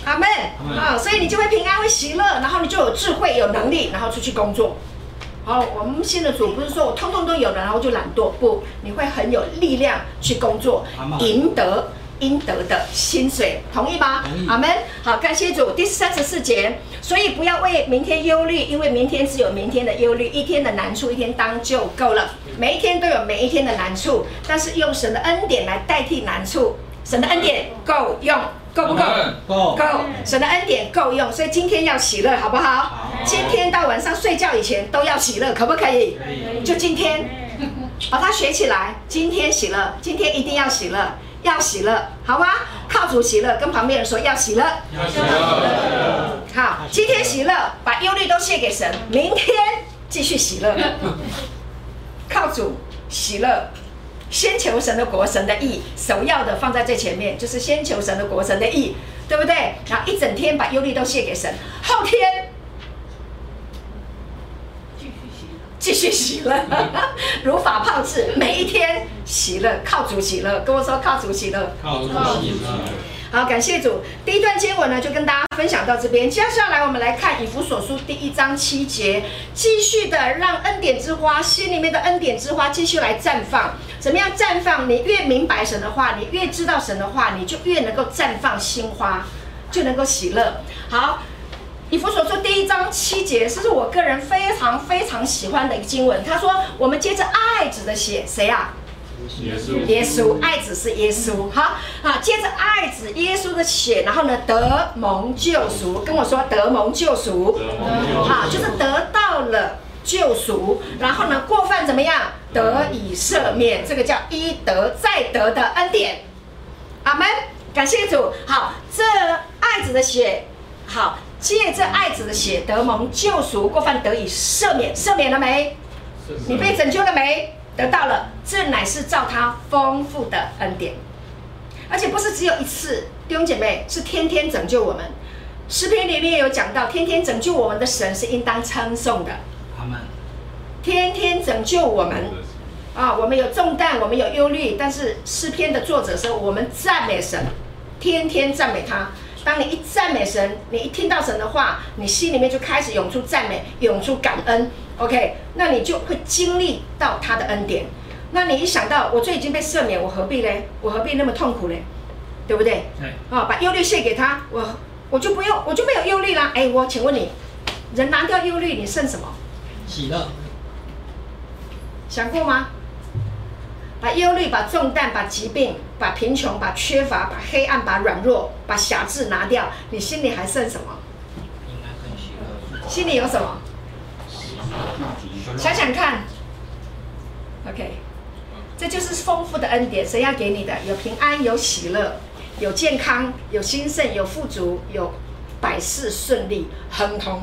[SPEAKER 1] 阿门。啊，所以你就会平安，会喜乐，然后你就有智慧、有能力，然后出去工作。好，我们信的主不是说我通通都有了，然后就懒惰，不，你会很有力量去工作，赢得应得的薪水，同意吗？阿门。好，感谢主。第三十四节，所以不要为明天忧虑，因为明天只有明天的忧虑，一天的难处一天当就够了。每一天都有每一天的难处，但是用神的恩典来代替难处，神的恩典够用。够不够？够够，神的恩典够用，所以今天要喜乐，好不好？好。今天到晚上睡觉以前都要喜乐，可不可以？可以。就今天，把它学起来。今天喜乐，今天一定要喜乐，要喜乐，好吗？靠主喜乐，跟旁边人说要喜乐。要喜乐。好，今天喜乐，把忧虑都卸给神，明天继续喜乐。靠主喜乐。先求神的国，神的义，首要的放在最前面，就是先求神的国，神的义，对不对？然后一整天把忧虑都卸给神，后天继续喜乐，如法炮制，每一天喜乐，靠主喜乐，跟我说靠主喜乐，
[SPEAKER 3] 靠主喜乐。
[SPEAKER 1] 好，感谢主。第一段经文呢，就跟大家分享到这边。接下来我们来看以弗所书第一章七节，继续的让恩典之花，心里面的恩典之花继续来绽放。怎么样绽放？你越明白神的话，你越知道神的话，你就越能够绽放新花，就能够喜乐。好，以弗所书第一章七节，这是我个人非常非常喜欢的一个经文。他说：“我们接着爱子的血，谁啊？”
[SPEAKER 3] 耶稣，
[SPEAKER 1] 耶稣，爱子是耶稣，好啊。接着爱子耶稣的血，然后呢，得蒙救赎，跟我说得蒙救赎，好，就是得到了救赎，然后呢，过犯怎么样？得以赦免，这个叫一得再得的恩典。阿门，感谢主。好，这爱子的血，好，借这爱子的血得蒙救赎，过犯得以赦免，赦免了没？你被拯救了没？得到了，这乃是照他丰富的恩典，而且不是只有一次，弟兄姐妹是天天拯救我们。诗篇里面有讲到，天天拯救我们的神是应当称颂的。天天拯救我们啊，我们有重担，我们有忧虑，但是诗篇的作者说，我们赞美神，天天赞美他。当你一赞美神，你一听到神的话，你心里面就开始涌出赞美，涌出感恩。OK，那你就会经历到他的恩典。那你一想到我罪已经被赦免，我何必嘞？我何必那么痛苦嘞？对不对？对。啊，把忧虑卸给他，我我就不用，我就没有忧虑啦。哎，我请问你，人拿掉忧虑，你剩什么？
[SPEAKER 3] 喜乐。
[SPEAKER 1] 想过吗？把忧虑、把重担、把疾病、把贫穷、把缺乏、把黑暗、把软弱、把瑕疵拿掉，你心里还剩什
[SPEAKER 3] 么？
[SPEAKER 1] 心里有什么？想想看，OK，这就是丰富的恩典，神要给你的，有平安，有喜乐，有健康，有兴盛，有富足，有百事顺利，亨通，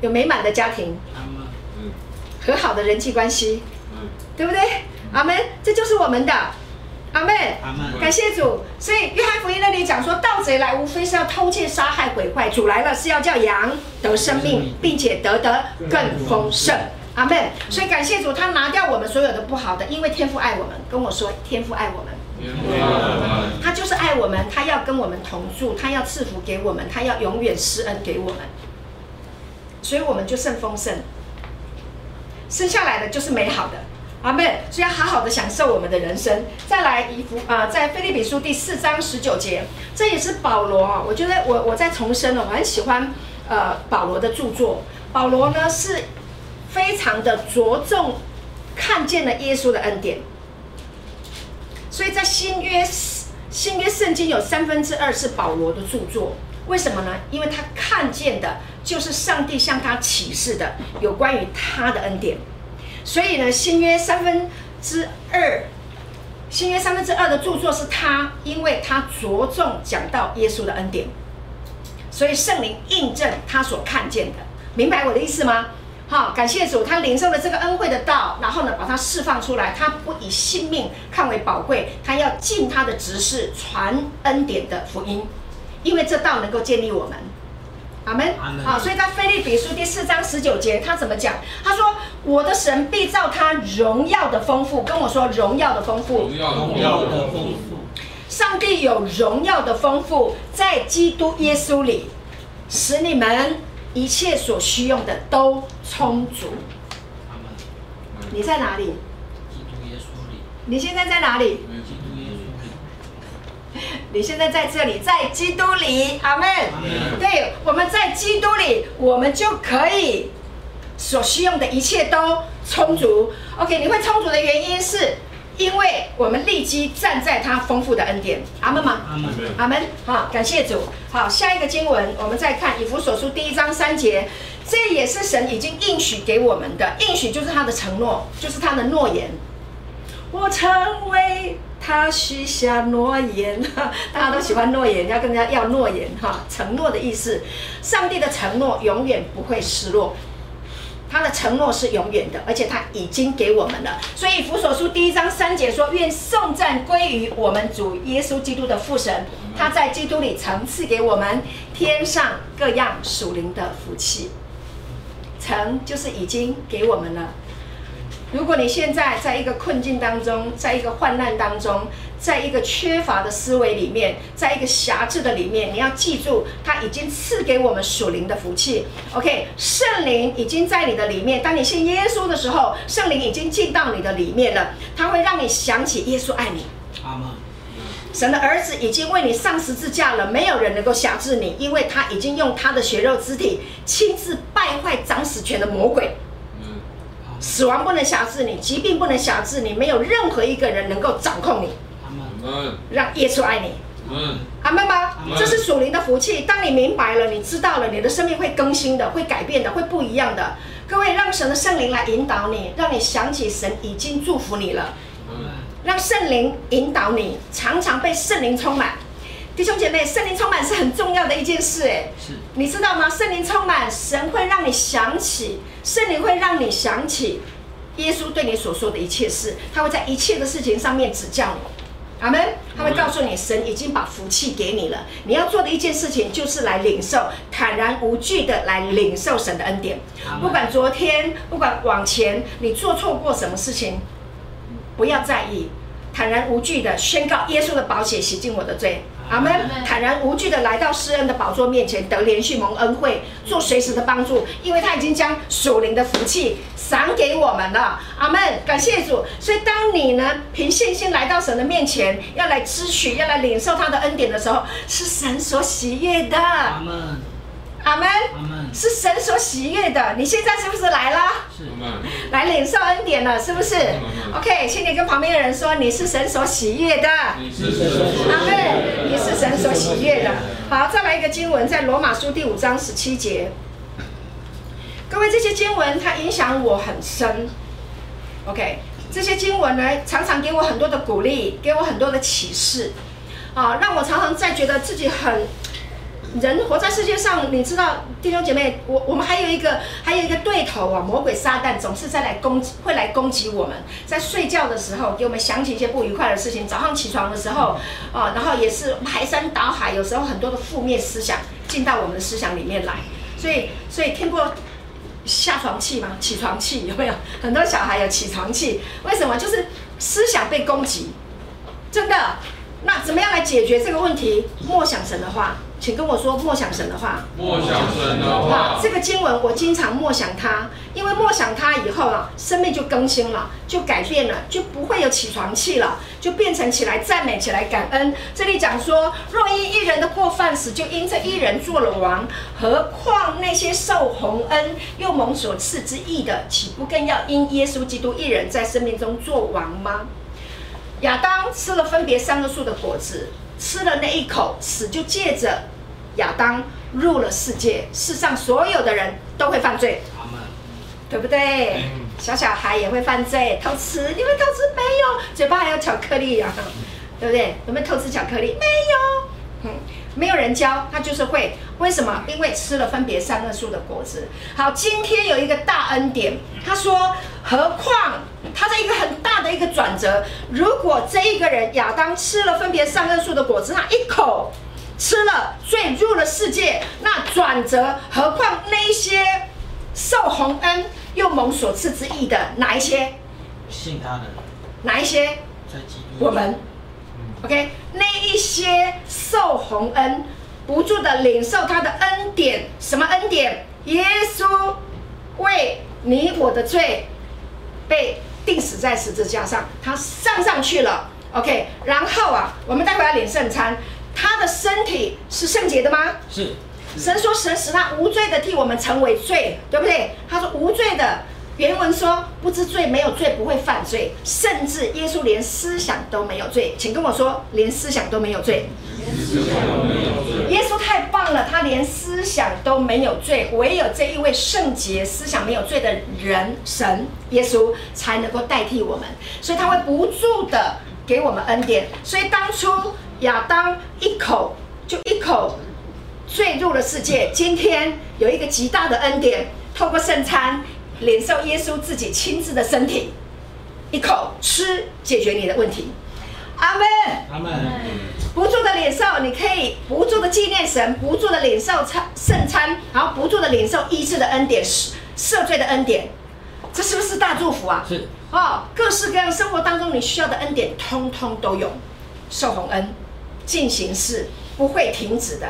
[SPEAKER 1] 有美满的家庭，和好的人际关系，对不对？阿门，这就是我们的。阿门，阿门，感谢主。所以约翰福音那里讲说，盗贼来无非是要偷窃、杀害、毁坏，主来了是要叫羊得生命，并且得得更丰盛。阿门。所以感谢主，他拿掉我们所有的不好的，因为天父爱我们。跟我说，天父爱我们。他就是爱我们，他要跟我们同住，他要赐福给我们，他要永远施恩给我们。所以我们就甚丰盛，生下来的就是美好的。阿妹，所以要好好的享受我们的人生。再来一幅啊，在腓立比书第四章十九节，这也是保罗啊。我觉得我我在重申了，我很喜欢呃保罗的著作。保罗呢是非常的着重看见了耶稣的恩典，所以在新约新约圣经有三分之二是保罗的著作。为什么呢？因为他看见的就是上帝向他启示的有关于他的恩典。所以呢，新约三分之二，新约三分之二的著作是他，因为他着重讲到耶稣的恩典，所以圣灵印证他所看见的，明白我的意思吗？好，感谢主，他领受了这个恩惠的道，然后呢，把它释放出来，他不以性命看为宝贵，他要尽他的职事传恩典的福音，因为这道能够建立我们。阿门。好，所以在腓立比书第四章十九节，他怎么讲？他说：“我的神必照他荣耀的丰富，跟我说荣耀的丰富，荣耀的丰富。上帝有荣耀的丰富，在基督耶稣里，使你们一切所需用的都充足。阿门。你在哪里？基督耶稣里。你现在在哪里？你现在在这里，在基督里，阿门。对，我们在基督里，我们就可以所需用的一切都充足。OK，你会充足的原因是，因为我们立即站在他丰富的恩典，阿门吗？阿门。阿门。好，感谢主。好，下一个经文，我们再看以弗所书第一章三节，这也是神已经应许给我们的，应许就是他的承诺，就是他的诺言。我成为。他许下诺言，大家都喜欢诺言，要跟人家要诺言哈，承诺的意思。上帝的承诺永远不会失落，他的承诺是永远的，而且他已经给我们了。所以，以弗所书第一章三节说：“愿颂赞归于我们主耶稣基督的父神，他在基督里曾赐给我们天上各样属灵的福气。曾就是已经给我们了。”如果你现在在一个困境当中，在一个患难当中，在一个缺乏的思维里面，在一个狭制的里面，你要记住，他已经赐给我们属灵的福气。OK，圣灵已经在你的里面。当你信耶稣的时候，圣灵已经进到你的里面了，他会让你想起耶稣爱你。阿门。神的儿子已经为你上十字架了，没有人能够辖制你，因为他已经用他的血肉之体亲自败坏掌死权的魔鬼。死亡不能辖制你，疾病不能辖制你，没有任何一个人能够掌控你。让耶稣爱你。阿门吧。这是属灵的福气。当你明白了，你知道了，你的生命会更新的，会改变的，会不一样的。各位，让神的圣灵来引导你，让你想起神已经祝福你了。让圣灵引导你，常常被圣灵充满。弟兄姐妹，圣灵充满是很重要的一件事，哎，是，你知道吗？圣灵充满，神会让你想起，圣灵会让你想起耶稣对你所说的一切事，他会在一切的事情上面指教你。阿门。他会告诉你，神已经把福气给你了，你要做的一件事情就是来领受，坦然无惧的来领受神的恩典。不管昨天，不管往前，你做错过什么事情，不要在意，坦然无惧的宣告耶稣的宝血洗净我的罪。阿门，坦然无惧的来到施恩的宝座面前，得连续蒙恩惠，做随时的帮助，因为他已经将属灵的福气赏给我们了。阿门，感谢主。所以当你呢凭信心来到神的面前，要来支取，要来领受他的恩典的时候，是神所喜悦的。阿门。阿门，是神所喜悦的。你现在是不是来了？是，来领受恩典了，是不是？OK，请你跟旁边的人说，你是神所喜悦的。你是神所喜悦的。阿门，你是神所喜悦的。好，再来一个经文，在罗马书第五章十七节。各位，这些经文它影响我很深。OK，这些经文呢，常常给我很多的鼓励，给我很多的启示，啊，让我常常在觉得自己很。人活在世界上，你知道，弟兄姐妹，我我们还有一个还有一个对头啊，魔鬼撒旦总是在来攻击，会来攻击我们。在睡觉的时候，给我们想起一些不愉快的事情；早上起床的时候，啊，然后也是排山倒海，有时候很多的负面思想进到我们的思想里面来。所以，所以听过下床气吗？起床气有没有？很多小孩有起床气，为什么？就是思想被攻击，真的。那怎么样来解决这个问题？默想神的话。请跟我说默想神的话。
[SPEAKER 2] 默想神的话。
[SPEAKER 1] 好，这个经文我经常默想它，因为默想它以后啊，生命就更新了，就改变了，就不会有起床气了，就变成起来赞美，起来感恩。这里讲说，若因一人的过犯死，就因这一人做了王，何况那些受洪恩又蒙所赐之义的，岂不更要因耶稣基督一人在生命中做王吗？亚当吃了分别善恶树的果子。吃了那一口，死就借着亚当入了世界。世上所有的人都会犯罪，对不对？小小孩也会犯罪，偷吃，你们偷吃没有？嘴巴还有巧克力啊，对不对？有没有偷吃巧克力？没有，嗯，没有人教他就是会。为什么？因为吃了分别善恶树的果子。好，今天有一个大恩典，他说，何况。他在一个很大的一个转折。如果这一个人亚当吃了分别善恶树的果子，他一口吃了，罪入了世界，那转折，何况那些受洪恩又蒙所赐之意的哪一些？
[SPEAKER 3] 信他的
[SPEAKER 1] 哪一些？我们，OK，那一些受洪恩，不住的领受他的恩典，什么恩典？耶稣为你我的罪被。钉死在十字架上，他上上去了，OK。然后啊，我们待会要领圣餐，他的身体是圣洁的吗？
[SPEAKER 3] 是。
[SPEAKER 1] 神说神使他无罪的替我们成为罪，对不对？他说无罪的，原文说不知罪，没有罪不会犯罪，甚至耶稣连思想都没有罪，请跟我说，连思想都没有罪。耶稣太棒了，他连思想都没有罪，唯有这一位圣洁、思想没有罪的人，神耶稣才能够代替我们，所以他会不住的给我们恩典。所以当初亚当一口就一口坠入了世界，今天有一个极大的恩典，透过圣餐领受耶稣自己亲自的身体，一口吃解决你的问题。阿门，阿门。不住的领受，你可以不住的纪念神，不住的领受餐圣餐，然后不住的领受医治的恩典、赦罪的恩典，这是不是大祝福啊？
[SPEAKER 3] 是
[SPEAKER 1] 哦，各式各样生活当中你需要的恩典，通通都有。受洪恩，进行式不会停止的，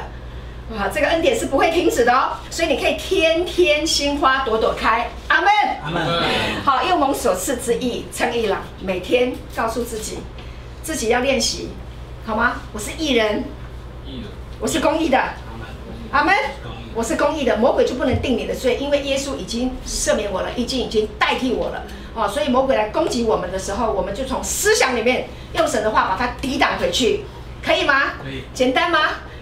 [SPEAKER 1] 哇，这个恩典是不会停止的哦，所以你可以天天心花朵朵开。阿门，阿门。好，又蒙所赐之意，称义了，每天告诉自己，自己要练习。好吗？我是义人，我是公益的，阿门。我是公义的，魔鬼就不能定你的罪，因为耶稣已经赦免我了，已经已经代替我了。哦，所以魔鬼来攻击我们的时候，我们就从思想里面用神的话把它抵挡回去，可以吗？可以。简单吗？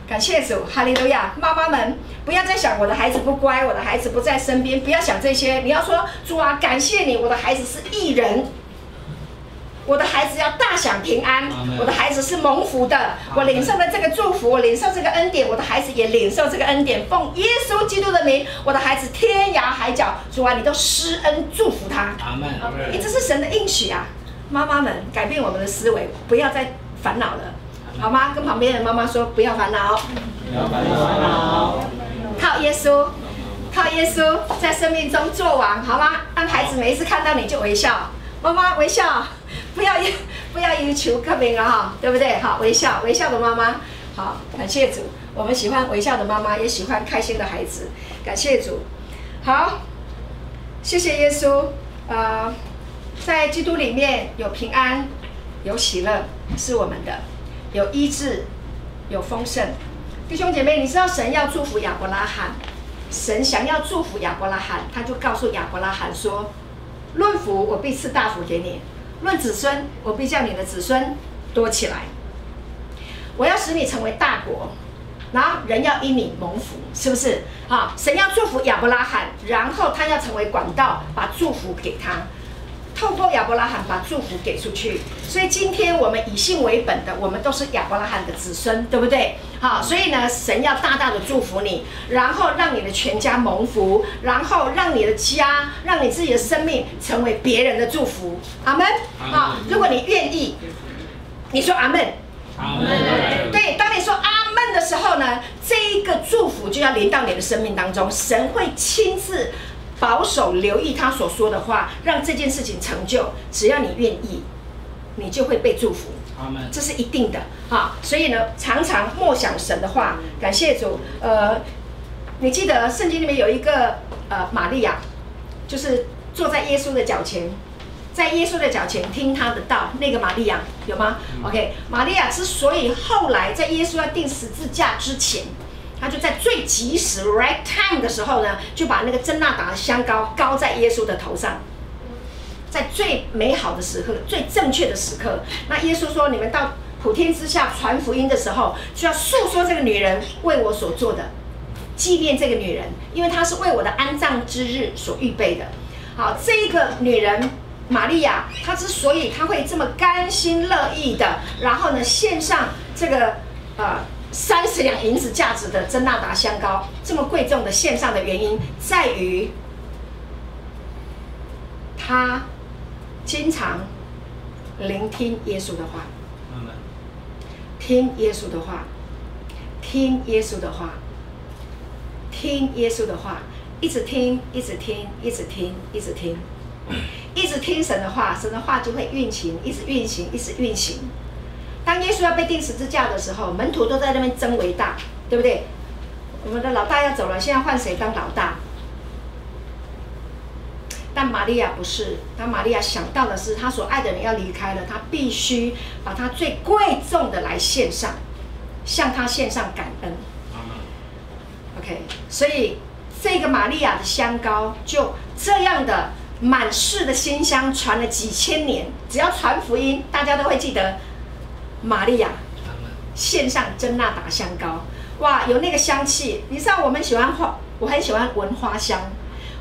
[SPEAKER 1] 感谢主，哈利路亚。妈妈们不要再想我的孩子不乖，我的孩子不在身边，不要想这些。你要说主啊，感谢你，我的孩子是艺人。我的孩子要大享平安，我的孩子是蒙福的，我领受了这个祝福，我领受这个恩典，我的孩子也领受这个恩典。奉耶稣基督的名，我的孩子天涯海角，主啊，你都施恩祝福他。阿门。你这是神的应许啊！妈妈们改变我们的思维，不要再烦恼了，好吗？跟旁边的妈妈说，不要烦恼，不要烦恼，靠耶稣，靠耶稣在生命中做王，好吗？让孩子每一次看到你就微笑，妈妈微笑。不要不要要求刻冰了哈，对不对？好，微笑微笑的妈妈，好，感谢主，我们喜欢微笑的妈妈，也喜欢开心的孩子，感谢主。好，谢谢耶稣。呃，在基督里面有平安，有喜乐，是我们的；有医治，有丰盛。弟兄姐妹，你知道神要祝福亚伯拉罕，神想要祝福亚伯拉罕，他就告诉亚伯拉罕说：“论福，我必赐大福给你。”论子孙，我必叫你的子孙多起来。我要使你成为大国，然后人要因你蒙福，是不是？啊，神要祝福亚伯拉罕，然后他要成为管道，把祝福给他。透过亚伯拉罕把祝福给出去，所以今天我们以信为本的，我们都是亚伯拉罕的子孙，对不对？好，所以呢，神要大大的祝福你，然后让你的全家蒙福，然后让你的家，让你自己的生命成为别人的祝福。阿门。好，如果你愿意，你说阿门。
[SPEAKER 3] 阿门。
[SPEAKER 1] 对，当你说阿门的时候呢，这一个祝福就要临到你的生命当中，神会亲自。保守留意他所说的话，让这件事情成就。只要你愿意，你就会被祝福。这是一定的啊！所以呢，常常默想神的话，感谢主。呃，你记得圣经里面有一个呃玛利亚，就是坐在耶稣的脚前，在耶稣的脚前听他的道，那个玛利亚有吗？OK，玛利亚之所以后来在耶稣要定十字架之前。他就在最及时 right time 的时候呢，就把那个真纳达的香膏膏在耶稣的头上，在最美好的时刻、最正确的时刻，那耶稣说：“你们到普天之下传福音的时候，就要诉说这个女人为我所做的，纪念这个女人，因为她是为我的安葬之日所预备的。”好，这个女人玛利亚，她之所以她会这么甘心乐意的，然后呢献上这个呃。三十两银子价值的真纳达香膏，这么贵重的献上的原因，在于他经常聆听耶稣的话，听耶稣的话，听耶稣的话，听耶稣的话，一直听，一直听，一直听，一直听，一直听神的话，神的话就会运行，一直运行，一直运行。当耶稣要被钉十字架的时候，门徒都在那边争为大，对不对？我们的老大要走了，现在换谁当老大？但玛利亚不是，当玛利亚想到的是，她所爱的人要离开了，她必须把她最贵重的来献上，向他献上感恩。OK，所以这个玛利亚的香膏就这样的满室的馨香传了几千年，只要传福音，大家都会记得。玛利亚献上真纳达香膏，哇，有那个香气。你知道我们喜欢花，我很喜欢闻花香，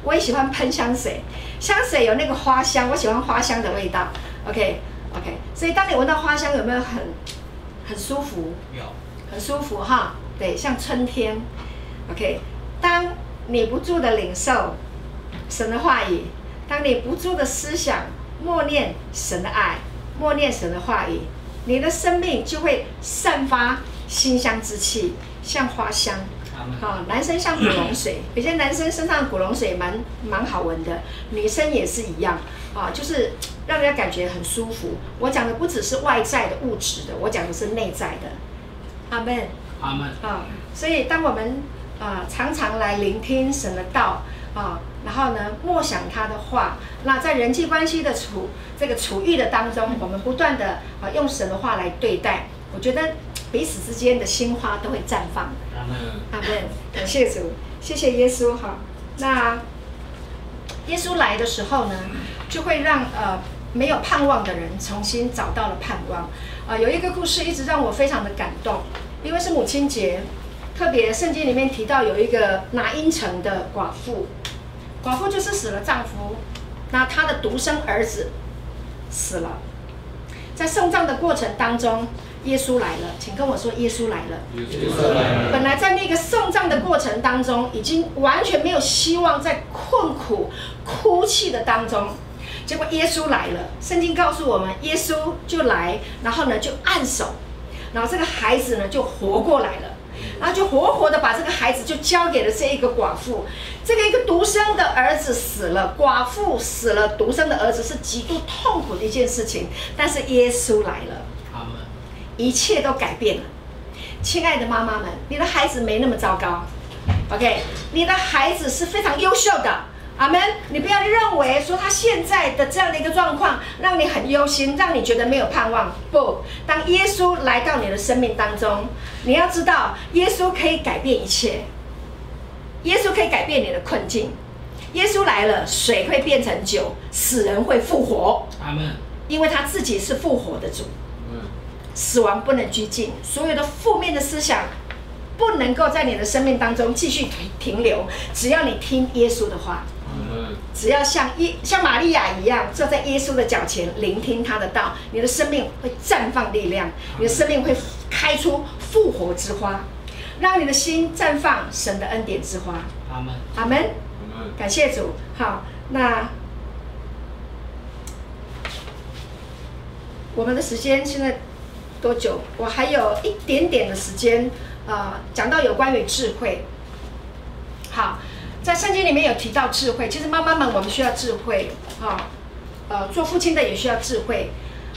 [SPEAKER 1] 我也喜欢喷香水。香水有那个花香，我喜欢花香的味道。OK OK，所以当你闻到花香，有没有很很舒服？
[SPEAKER 3] 有，
[SPEAKER 1] 很舒服哈。对，像春天。OK，当你不住的领受神的话语，当你不住的思想默念神的爱，默念神的话语。你的生命就会散发馨香之气，像花香。好，男生像古龙水，有些男生身上古龙水蛮蛮好闻的，女生也是一样。啊，就是让人家感觉很舒服。我讲的不只是外在的物质的，我讲的是内在的。阿门。
[SPEAKER 3] 阿门。
[SPEAKER 1] 啊，所以当我们啊常常来聆听神的道啊。然后呢，默想他的话。那在人际关系的处这个处遇的当中，我们不断的啊用神的话来对待。我觉得彼此之间的心花都会绽放。阿门。感谢主，谢谢耶稣哈。那耶稣来的时候呢，就会让呃没有盼望的人重新找到了盼望。啊，有一个故事一直让我非常的感动，因为是母亲节，特别圣经里面提到有一个拿因城的寡妇。寡妇就是死了丈夫，那她的独生儿子死了，在送葬的过程当中，耶稣来了，请跟我说耶稣来了。耶稣来了。本来在那个送葬的过程当中，已经完全没有希望，在困苦、哭泣的当中，结果耶稣来了。圣经告诉我们，耶稣就来，然后呢就按手，然后这个孩子呢就活过来了。然后就活活的把这个孩子就交给了这一个寡妇，这个一个独生的儿子死了，寡妇死了，独生的儿子是极度痛苦的一件事情。但是耶稣来了，一切都改变了。亲爱的妈妈们，你的孩子没那么糟糕，OK？你的孩子是非常优秀的。阿门！你不要认为说他现在的这样的一个状况让你很忧心，让你觉得没有盼望。不，当耶稣来到你的生命当中，你要知道，耶稣可以改变一切。耶稣可以改变你的困境。耶稣来了，水会变成酒，死人会复活。阿门！因为他自己是复活的主。死亡不能拘禁，所有的负面的思想不能够在你的生命当中继续停停留。只要你听耶稣的话。只要像耶像玛利亚一样坐在耶稣的脚前聆听他的道，你的生命会绽放力量，你的生命会开出复活之花，让你的心绽放神的恩典之花。
[SPEAKER 3] 阿门。
[SPEAKER 1] 阿门。感谢主。好，那我们的时间现在多久？我还有一点点的时间。呃，讲到有关于智慧。好。在圣经里面有提到智慧，其实妈妈们我们需要智慧，啊，呃，做父亲的也需要智慧，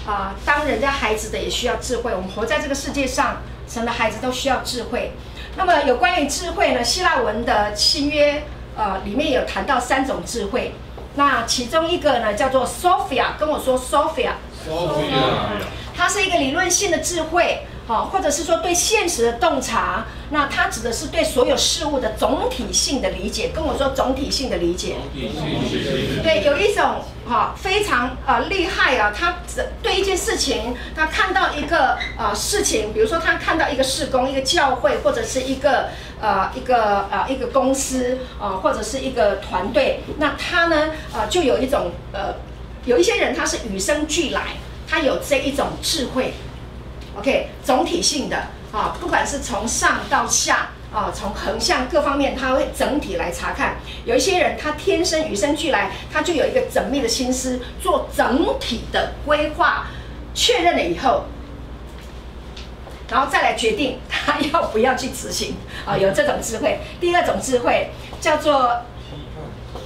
[SPEAKER 1] 啊，当人家孩子的也需要智慧。我们活在这个世界上，神的孩子都需要智慧。那么有关于智慧呢？希腊文的新约，呃，里面有谈到三种智慧，那其中一个呢叫做 Sophia，跟我说 Sophia，Sophia，它是一个理论性的智慧。好，或者是说对现实的洞察，那它指的是对所有事物的总体性的理解。跟我说总体性的理解。对，有一种哈非常呃厉害啊，他对一件事情，他看到一个呃事情，比如说他看到一个事工、一个教会，或者是一个呃一个呃一个公司啊、呃，或者是一个团队，那他呢呃就有一种呃有一些人他是与生俱来，他有这一种智慧。OK，总体性的啊，不管是从上到下啊，从横向各方面，他会整体来查看。有一些人，他天生与生俱来，他就有一个缜密的心思，做整体的规划，确认了以后，然后再来决定他要不要去执行啊，有这种智慧。第二种智慧叫做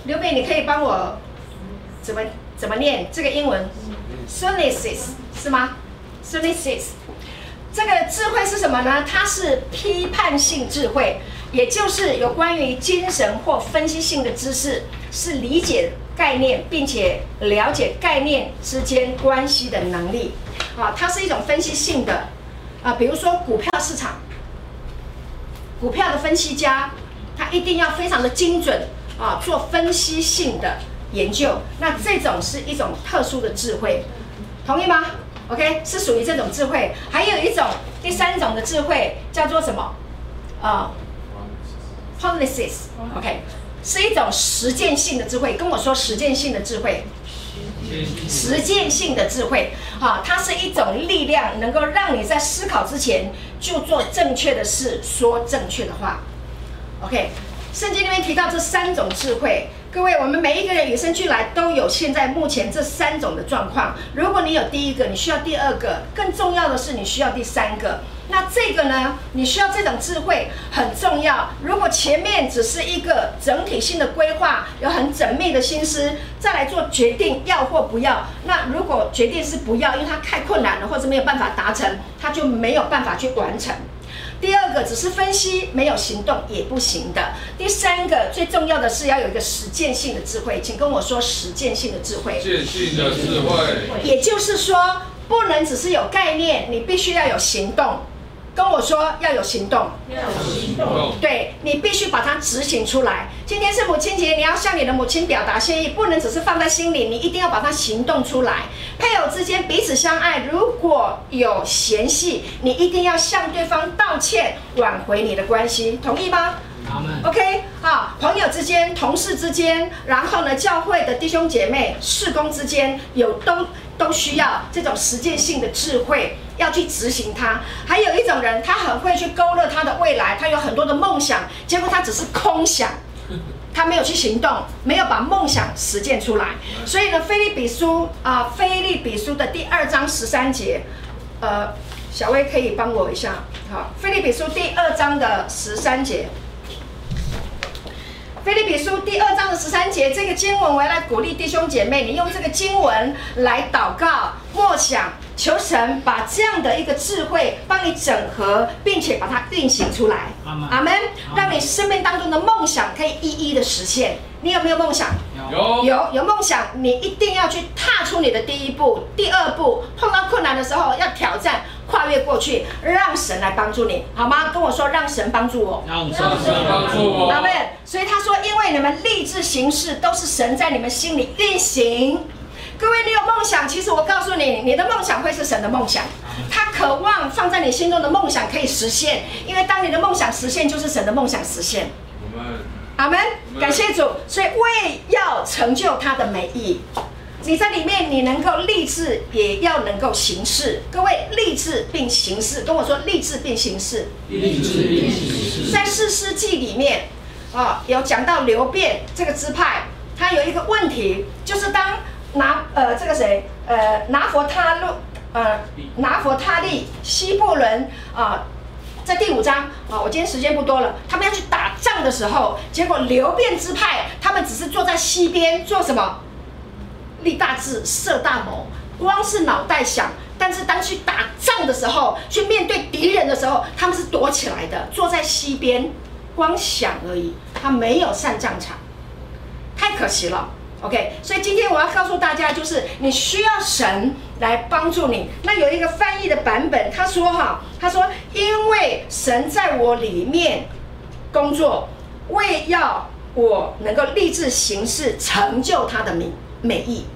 [SPEAKER 1] 刘美，你可以帮我怎么怎么念这个英文？Synthesis 是吗？Synthesis。这个智慧是什么呢？它是批判性智慧，也就是有关于精神或分析性的知识，是理解概念并且了解概念之间关系的能力。啊，它是一种分析性的啊，比如说股票市场，股票的分析家，他一定要非常的精准啊，做分析性的研究。那这种是一种特殊的智慧，同意吗？OK，是属于这种智慧。还有一种第三种的智慧叫做什么？啊、uh,，policies，OK，是一种实践性的智慧。跟我说实践性的智慧，实践性的智慧，哈，它是一种力量，能够让你在思考之前就做正确的事，说正确的话。OK，圣经里面提到这三种智慧。各位，我们每一个人与生俱来都有现在目前这三种的状况。如果你有第一个，你需要第二个，更重要的是你需要第三个。那这个呢？你需要这种智慧很重要。如果前面只是一个整体性的规划，有很缜密的心思，再来做决定要或不要。那如果决定是不要，因为它太困难了，或者没有办法达成，它就没有办法去完成。第二个只是分析，没有行动也不行的。第三个最重要的是要有一个实践性的智慧，请跟我说实践性的智慧。
[SPEAKER 2] 实践性的智慧，
[SPEAKER 1] 也就是说，不能只是有概念，你必须要有行动。跟我说要有行动，要有行动，对，你必须把它执行出来。今天是母亲节，你要向你的母亲表达谢意，不能只是放在心里，你一定要把它行动出来。配偶之间彼此相爱，如果有嫌隙，你一定要向对方道歉，挽回你的关系，同意吗？OK，好，朋友之间、同事之间，然后呢，教会的弟兄姐妹、事工之间，有都都需要这种实践性的智慧。要去执行它，还有一种人，他很会去勾勒他的未来，他有很多的梦想，结果他只是空想，他没有去行动，没有把梦想实践出来。所以呢，腓利比书啊，腓利比书的第二章十三节，呃，小薇可以帮我一下，好，腓利比书第二章的十三节，腓立比书第二章的十三节，这个经文我要来鼓励弟兄姐妹，你用这个经文来祷告默想。求神把这样的一个智慧帮你整合，并且把它运行出来。阿门。让你生命当中的梦想可以一一的实现。你有没有梦想？有。有有梦想，你一定要去踏出你的第一步、第二步。碰到困难的时候要挑战，跨越过去，让神来帮助你，好吗？跟我说，让神帮助我。
[SPEAKER 2] 让神帮助我。
[SPEAKER 1] 阿门。所以他说，因为你们立志行事，都是神在你们心里运行。各位，你有梦想，其实我告诉你，你的梦想会是神的梦想。他渴望放在你心中的梦想可以实现，因为当你的梦想实现，就是神的梦想实现。阿门，感谢主。所以为要成就他的美意，你在里面，你能够立志，也要能够行事。各位，立志并行事，跟我说立志并行事。
[SPEAKER 3] 立志并行事。
[SPEAKER 1] 在四世纪里面，啊，有讲到流变这个支派，他有一个问题，就是当拿呃这个谁呃拿佛他路呃拿佛他利西布伦啊。在第五章啊，我今天时间不多了。他们要去打仗的时候，结果流便支派他们只是坐在西边做什么？立大志、设大谋，光是脑袋想。但是当去打仗的时候，去面对敌人的时候，他们是躲起来的，坐在西边，光想而已。他没有上战场，太可惜了。OK，所以今天我要告诉大家，就是你需要神来帮助你。那有一个翻译的版本，他说哈，他说因为神在我里面工作，为要我能够立志行事，成就他的美美意。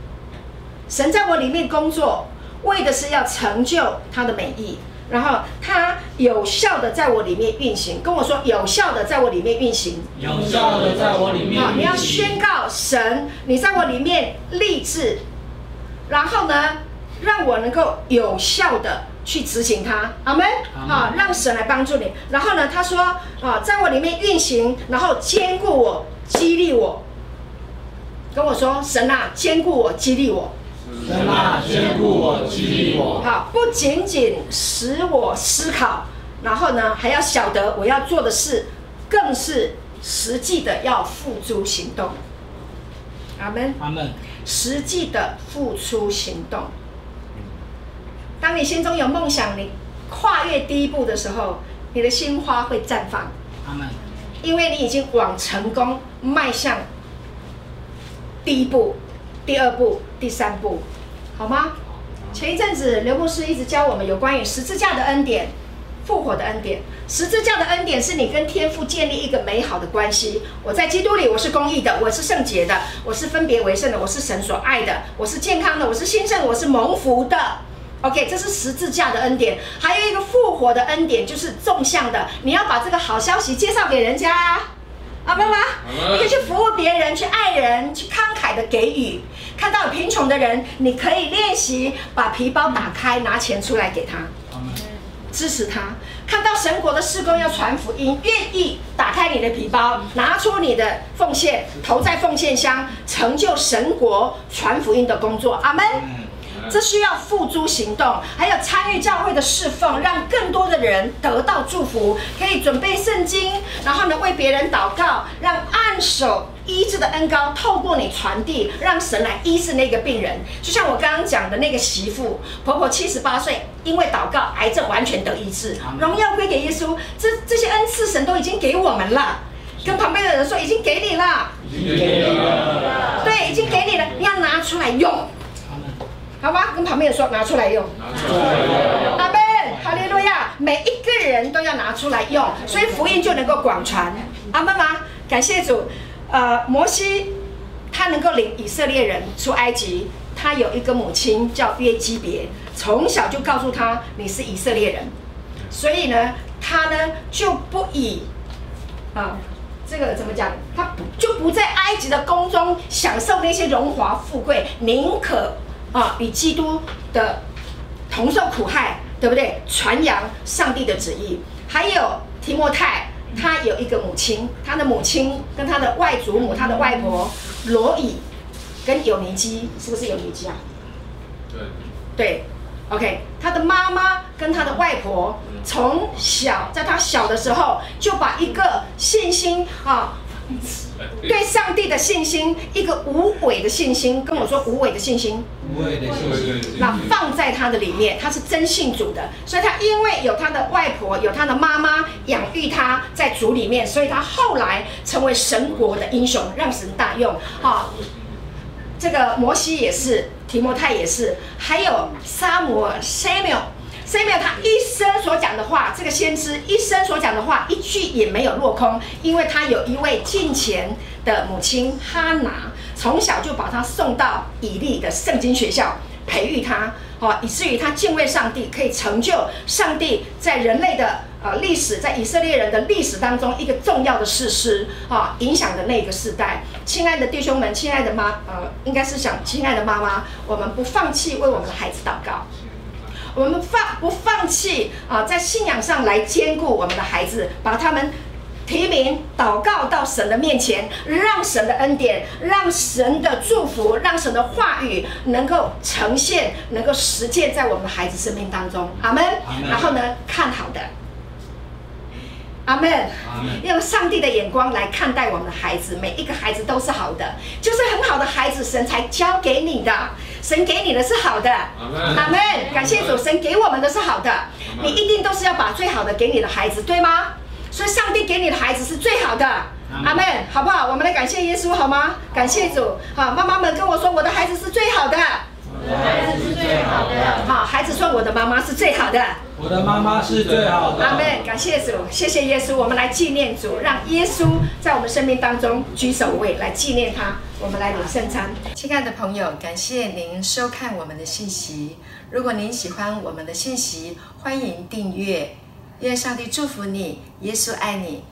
[SPEAKER 1] 神在我里面工作，为的是要成就他的美意。然后它有效的在我里面运行，跟我说有效的在我里面运行，
[SPEAKER 3] 有效的在我里面。
[SPEAKER 1] 好，你要宣告神，你在我里面立志，然后呢，让我能够有效的去执行它。阿门。好，让神来帮助你。然后呢，他说啊，在我里面运行，然后坚固我，激励我。跟我说，神啊，坚固我，激励我。
[SPEAKER 3] 神啊，坚固我，激励我。
[SPEAKER 1] 好，不仅仅使我思考，然后呢，还要晓得我要做的事，更是实际的要付诸行动。阿门。
[SPEAKER 3] 阿门。
[SPEAKER 1] 实际的付出行动。当你心中有梦想，你跨越第一步的时候，你的心花会绽放。
[SPEAKER 3] 阿门。
[SPEAKER 1] 因为你已经往成功迈向第一步。第二步，第三步，好吗？前一阵子刘牧师一直教我们有关于十字架的恩典、复活的恩典。十字架的恩典是你跟天父建立一个美好的关系。我在基督里，我是公义的，我是圣洁的，我是分别为圣的，我是神所爱的，我是健康的，我是兴盛，我是蒙福的。OK，这是十字架的恩典。还有一个复活的恩典，就是纵向的，你要把这个好消息介绍给人家。好不好？你可以去服务别人，去爱人，去慷慨的给予。看到有贫穷的人，你可以练习把皮包打开，拿钱出来给他，支持他。看到神国的事工要传福音，愿意打开你的皮包，拿出你的奉献，投在奉献箱，成就神国传福音的工作。阿门。这需要付诸行动，还有参与教会的侍奉，让更多的人得到祝福。可以准备圣经，然后呢，为别人祷告，让按手医治的恩膏透过你传递，让神来医治那个病人。就像我刚刚讲的那个媳妇，婆婆七十八岁，因为祷告，癌症完全得医治。荣耀归给耶稣。这这些恩赐神都已经给我们了。跟旁边的人说，已经给你了。已经给你了。对，已经给你了，你要拿出来用。好吧，跟旁边人说，拿出来用。拿出来用。阿门，哈利路亚！每一个人都要拿出来用，所以福音就能够广传。阿门吗？感谢主。呃，摩西他能够领以色列人出埃及，他有一个母亲叫约基别，从小就告诉他你是以色列人，所以呢，他呢就不以啊这个怎么讲，他不就不在埃及的宫中享受那些荣华富贵，宁可。啊，与基督的同受苦害，对不对？传扬上帝的旨意。还有提莫泰，他有一个母亲，他的母亲跟他的外祖母、他的外婆罗伊跟尤尼基，是不是尤尼基啊？对。对，OK，他的妈妈跟他的外婆从小在他小的时候就把一个信心啊。对上帝的信心，一个无伪的信心，跟我说无伪的信心，
[SPEAKER 3] 无伪的信心，
[SPEAKER 1] 那放在他的里面，他是真信主的，所以他因为有他的外婆，有他的妈妈养育他在主里面，所以他后来成为神国的英雄，让神大用。好，这个摩西也是，提摩太也是，还有撒母耳 Samuel。Samuel 他一生所讲的话，这个先知一生所讲的话，一句也没有落空，因为他有一位敬虔的母亲哈拿，从小就把他送到以利的圣经学校培育他。好，以至于他敬畏上帝，可以成就上帝在人类的呃历史，在以色列人的历史当中一个重要的事实啊，影响的那个世代。亲爱的弟兄们，亲爱的妈，呃，应该是想亲爱的妈妈，我们不放弃为我们的孩子祷告，我们放不放弃啊，在信仰上来兼顾我们的孩子，把他们。提名祷告到神的面前，让神的恩典，让神的祝福，让神的话语能够呈现，能够实践在我们的孩子生命当中。阿门。然后呢，看好的。阿门。用上帝的眼光来看待我们的孩子，每一个孩子都是好的，就是很好的孩子，神才交给你的。神给你的是好的。阿门。感谢主，神给我们的是好的。你一定都是要把最好的给你的孩子，对吗？所以，上帝给你的孩子是最好的，阿门，好不好？我们来感谢耶稣，好吗？感谢主，好，妈妈们跟我说，我的孩子是最好的，
[SPEAKER 3] 我的孩子是最好的，
[SPEAKER 1] 好，孩子说我的妈妈是最好的，
[SPEAKER 3] 我的妈妈是最好的，
[SPEAKER 1] 阿门，感谢主，谢谢耶稣，我们来纪念主，让耶稣在我们生命当中居首位，来纪念他。我们来领圣餐，亲爱的朋友，感谢您收看我们的信息。如果您喜欢我们的信息，欢迎订阅。愿上帝祝福你，耶稣爱你。